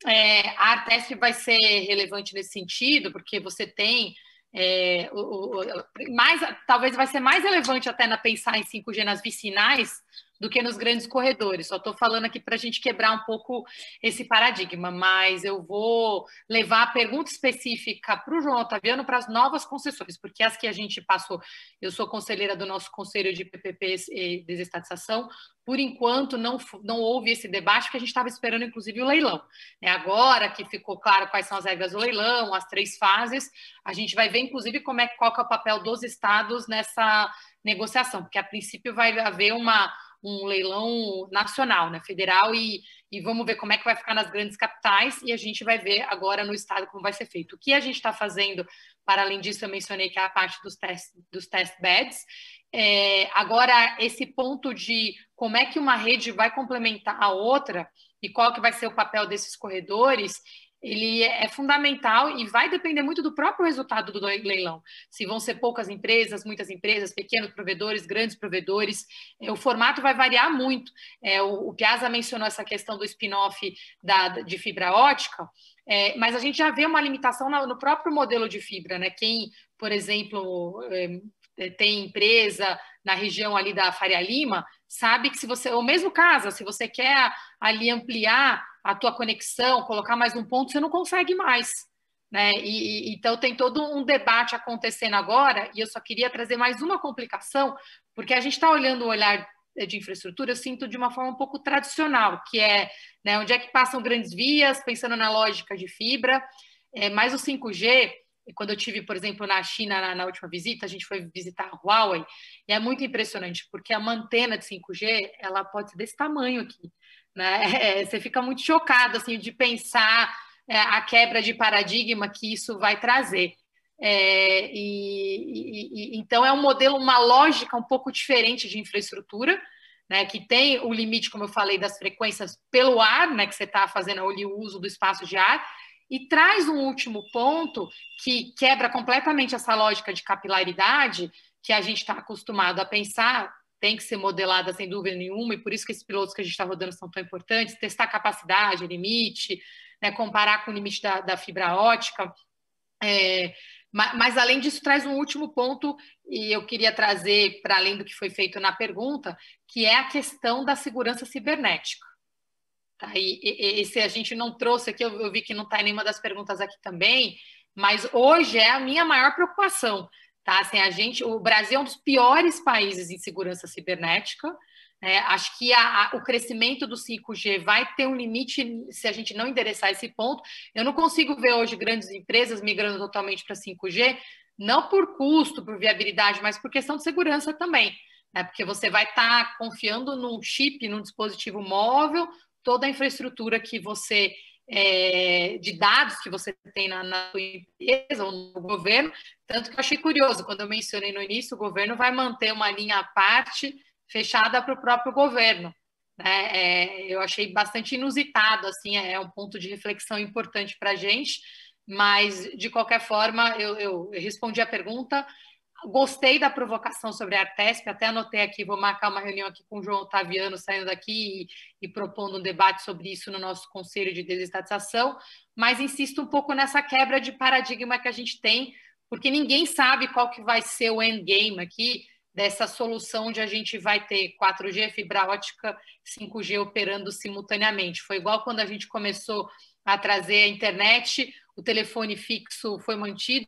É, a Artesp vai ser relevante nesse sentido, porque você tem é, o, o, mais, talvez vai ser mais relevante até na pensar em 5G nas vicinais do que nos grandes corredores. Só estou falando aqui para a gente quebrar um pouco esse paradigma, mas eu vou levar a pergunta específica para o João Otaviano para as novas concessões, porque as que a gente passou, eu sou conselheira do nosso Conselho de PPPs e Desestatização, por enquanto não, não houve esse debate, porque a gente estava esperando, inclusive, o leilão. É agora que ficou claro quais são as regras do leilão, as três fases, a gente vai ver, inclusive, como é, qual é o papel dos estados nessa negociação, porque a princípio vai haver uma um leilão nacional, né, federal, e, e vamos ver como é que vai ficar nas grandes capitais, e a gente vai ver agora no estado como vai ser feito. O que a gente está fazendo, para além disso, eu mencionei que é a parte dos test, dos test beds, é, agora, esse ponto de como é que uma rede vai complementar a outra e qual que vai ser o papel desses corredores, ele é fundamental e vai depender muito do próprio resultado do leilão. Se vão ser poucas empresas, muitas empresas, pequenos provedores, grandes provedores, é, o formato vai variar muito. É, o, Piazza mencionou essa questão do spin-off de fibra ótica, é, mas a gente já vê uma limitação no, próprio modelo de fibra, né? Quem, por exemplo, é, é, tem empresa na região ali da Faria Lima, sabe que se você, ou mesmo casa, se você quer ali ampliar a tua conexão, colocar mais um ponto, você não consegue mais. Né? E, e, então tem todo um debate acontecendo agora, e eu só queria trazer mais uma complicação, porque a gente está olhando o olhar de infraestrutura, eu sinto de uma forma um pouco tradicional, que é né, onde é que passam grandes vias, pensando na lógica de fibra, é, mas o 5G, quando eu tive, por exemplo, na China na, na, última visita, a gente foi visitar a Huawei, e é muito impressionante, porque a antena de 5G, ela pode ser desse tamanho aqui, né? <laughs> É, você fica muito chocado, assim, de pensar é, a quebra de paradigma que isso vai trazer. É, e, e, então é um modelo, uma lógica um pouco diferente de infraestrutura, né, que tem o limite, como eu falei, das frequências pelo ar, né, que você está fazendo ali o uso do espaço de ar, e traz um último ponto que quebra completamente essa lógica de capilaridade que a gente está acostumado a pensar, tem que ser modelada sem dúvida nenhuma, e por isso que esses pilotos que a gente está rodando são tão importantes, testar capacidade, limite, né, comparar com o limite da, da fibra ótica. É, mas, mas, além disso, traz um último ponto, e eu queria trazer, para além do que foi feito na pergunta, que é a questão da segurança cibernética. Tá? E, e esse a gente não trouxe aqui, eu, eu vi que não está em nenhuma das perguntas aqui também, mas hoje é a minha maior preocupação. Tá? Assim, a gente, o Brasil é um dos piores países em segurança cibernética. É, acho que a, a, o crescimento do 5G vai ter um limite se a gente não endereçar esse ponto. Eu não consigo ver hoje grandes empresas migrando totalmente para 5G, não por custo, por viabilidade, mas por questão de segurança também. Né? Porque você vai estar tá confiando num chip, num dispositivo móvel, toda a infraestrutura que você é, de dados que você tem na, na sua empresa ou no governo. Tanto que eu achei curioso, quando eu mencionei no início, o governo vai manter uma linha à parte fechada para o próprio governo. Né? É, eu achei bastante inusitado, assim, é, é um ponto de reflexão importante para a gente, mas, de qualquer forma, eu, eu, eu respondi a pergunta, Gostei da provocação sobre a Artesp, até anotei aqui, vou marcar uma reunião aqui com o João Otaviano saindo daqui e, e, propondo um debate sobre isso no nosso Conselho de Desestatização, mas insisto um pouco nessa quebra de paradigma que a gente tem, porque ninguém sabe qual que vai ser o endgame aqui, dessa solução onde a gente vai ter 4G, fibra ótica, 5G operando simultaneamente. Foi igual quando a gente começou a trazer a internet, o telefone fixo foi mantido.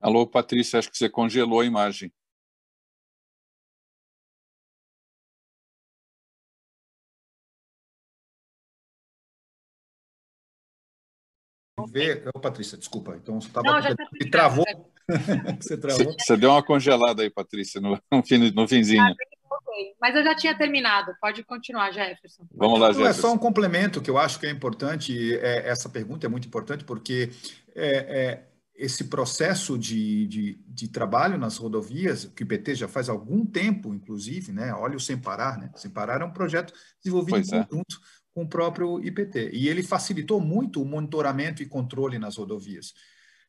Alô, Patrícia, acho que você congelou a imagem. ver. Oh, Patrícia, desculpa. Então você estava. Tá <laughs> travou. você travou. Você deu uma congelada aí, Patrícia, no, no finzinho. Ah, mas eu já tinha terminado. Pode continuar, Jefferson. Vamos lá, Jefferson. É só um complemento que eu acho que é importante. É, essa pergunta é muito importante porque é, é, esse processo de, de, de, trabalho nas rodovias, que o PT já faz algum tempo, inclusive, né? Olha o Sem Parar, né? Sem Parar é um projeto desenvolvido pois em é. conjunto com o próprio IPT. E ele facilitou muito o monitoramento e controle nas rodovias.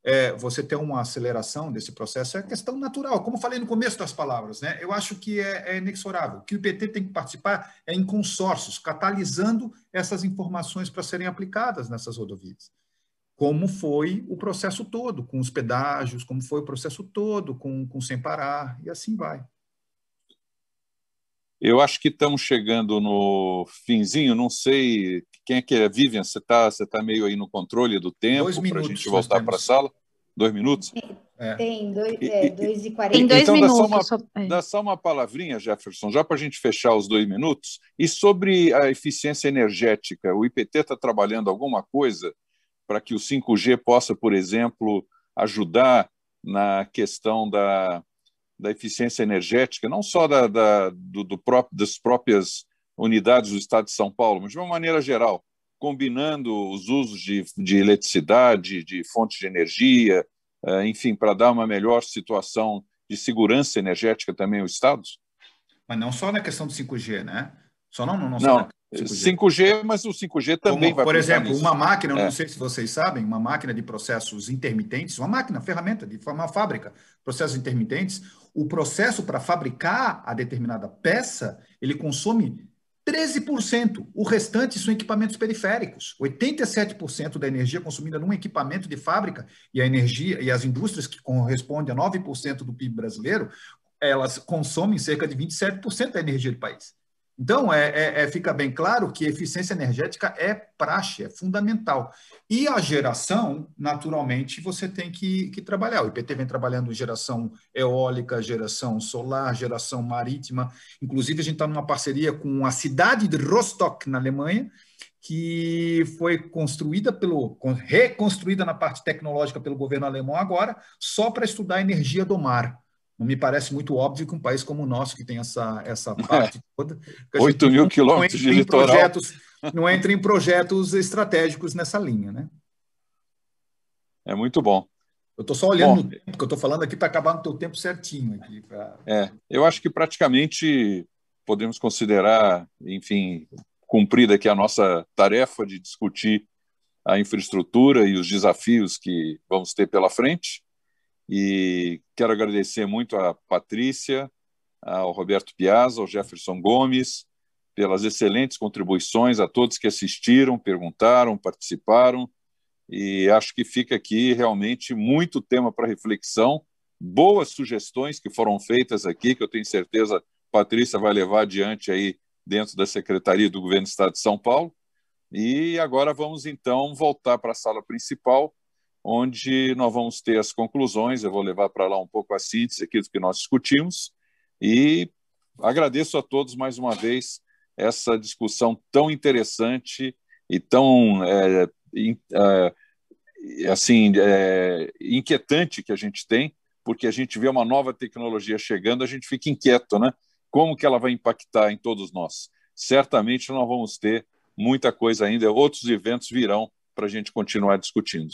É, você ter uma aceleração desse processo é questão natural, como falei no começo das palavras, né? Eu acho que é, é inexorável. que o IPT tem que participar é em consórcios, catalisando essas informações para serem aplicadas nessas rodovias. Como foi o processo todo, com os pedágios, como foi o processo todo, com, com Sem Parar, e assim vai. Eu acho que estamos chegando no finzinho, não sei quem é que é. Vivian, você está você tá meio aí no controle do tempo para a gente voltar para a sala? Dois minutos? É. Tem, dois, é, dois e quarenta. Tem dois então, minutos. Dá só, uma, é. dá só uma palavrinha, Jefferson, já para a gente fechar os dois minutos. E sobre a eficiência energética, o IPT está trabalhando alguma coisa para que o 5G possa, por exemplo, ajudar na questão da, da eficiência energética, não só da, da do, do próprio, das próprias unidades do Estado de São Paulo, mas de uma maneira geral, combinando os usos de, de eletricidade, de fontes de energia, uh, enfim, para dar uma melhor situação de segurança energética também aos estados? Mas não só na questão do 5G, né? Só não, não, não, não 5G. 5G. mas o 5G também Como, vai Por exemplo, nisso. uma máquina, é. não sei se vocês sabem, uma máquina de processos intermitentes, uma máquina, ferramenta de uma fábrica, processos intermitentes, o processo para fabricar a determinada peça, ele consome 13%. O restante são equipamentos periféricos. 87% da energia consumida num equipamento de fábrica e a energia e as indústrias que correspondem a 9% do PIB brasileiro, elas consomem cerca de 27% da energia do país. Então, é, é, é, fica bem claro que eficiência energética é praxe, é fundamental. E a geração, naturalmente, você tem que, que trabalhar. O IPT vem trabalhando geração eólica, geração solar, geração marítima. Inclusive, a gente está numa parceria com a cidade de Rostock, na Alemanha, que foi construída pelo reconstruída na parte tecnológica pelo governo alemão agora, só para estudar a energia do mar. Não me parece muito óbvio que um país como o nosso, que tem essa, essa <laughs> parte toda. 8 mil quilômetros de litoral. Projetos, não entra em projetos estratégicos nessa linha, né? É muito bom. Eu estou só olhando bom, tempo, porque eu estou falando aqui para acabar no teu tempo certinho. Aqui pra... É, eu acho que praticamente podemos considerar, enfim, cumprida aqui a nossa tarefa de discutir a infraestrutura e os desafios que vamos ter pela frente. E quero agradecer muito a Patrícia, ao Roberto Piazza, ao Jefferson Gomes, pelas excelentes contribuições, a todos que assistiram, perguntaram, participaram. E acho que fica aqui realmente muito tema para reflexão, boas sugestões que foram feitas aqui, que eu tenho certeza Patrícia vai levar adiante aí dentro da Secretaria do Governo do Estado de São Paulo. E agora vamos então voltar para a sala principal onde nós vamos ter as conclusões. Eu vou levar para lá um pouco a síntese aqui do que nós discutimos e agradeço a todos mais uma vez essa discussão tão interessante e tão é, é, assim é, inquietante que a gente tem, porque a gente vê uma nova tecnologia chegando, a gente fica inquieto, né? Como que ela vai impactar em todos nós? Certamente nós vamos ter muita coisa ainda, outros eventos virão para a gente continuar discutindo.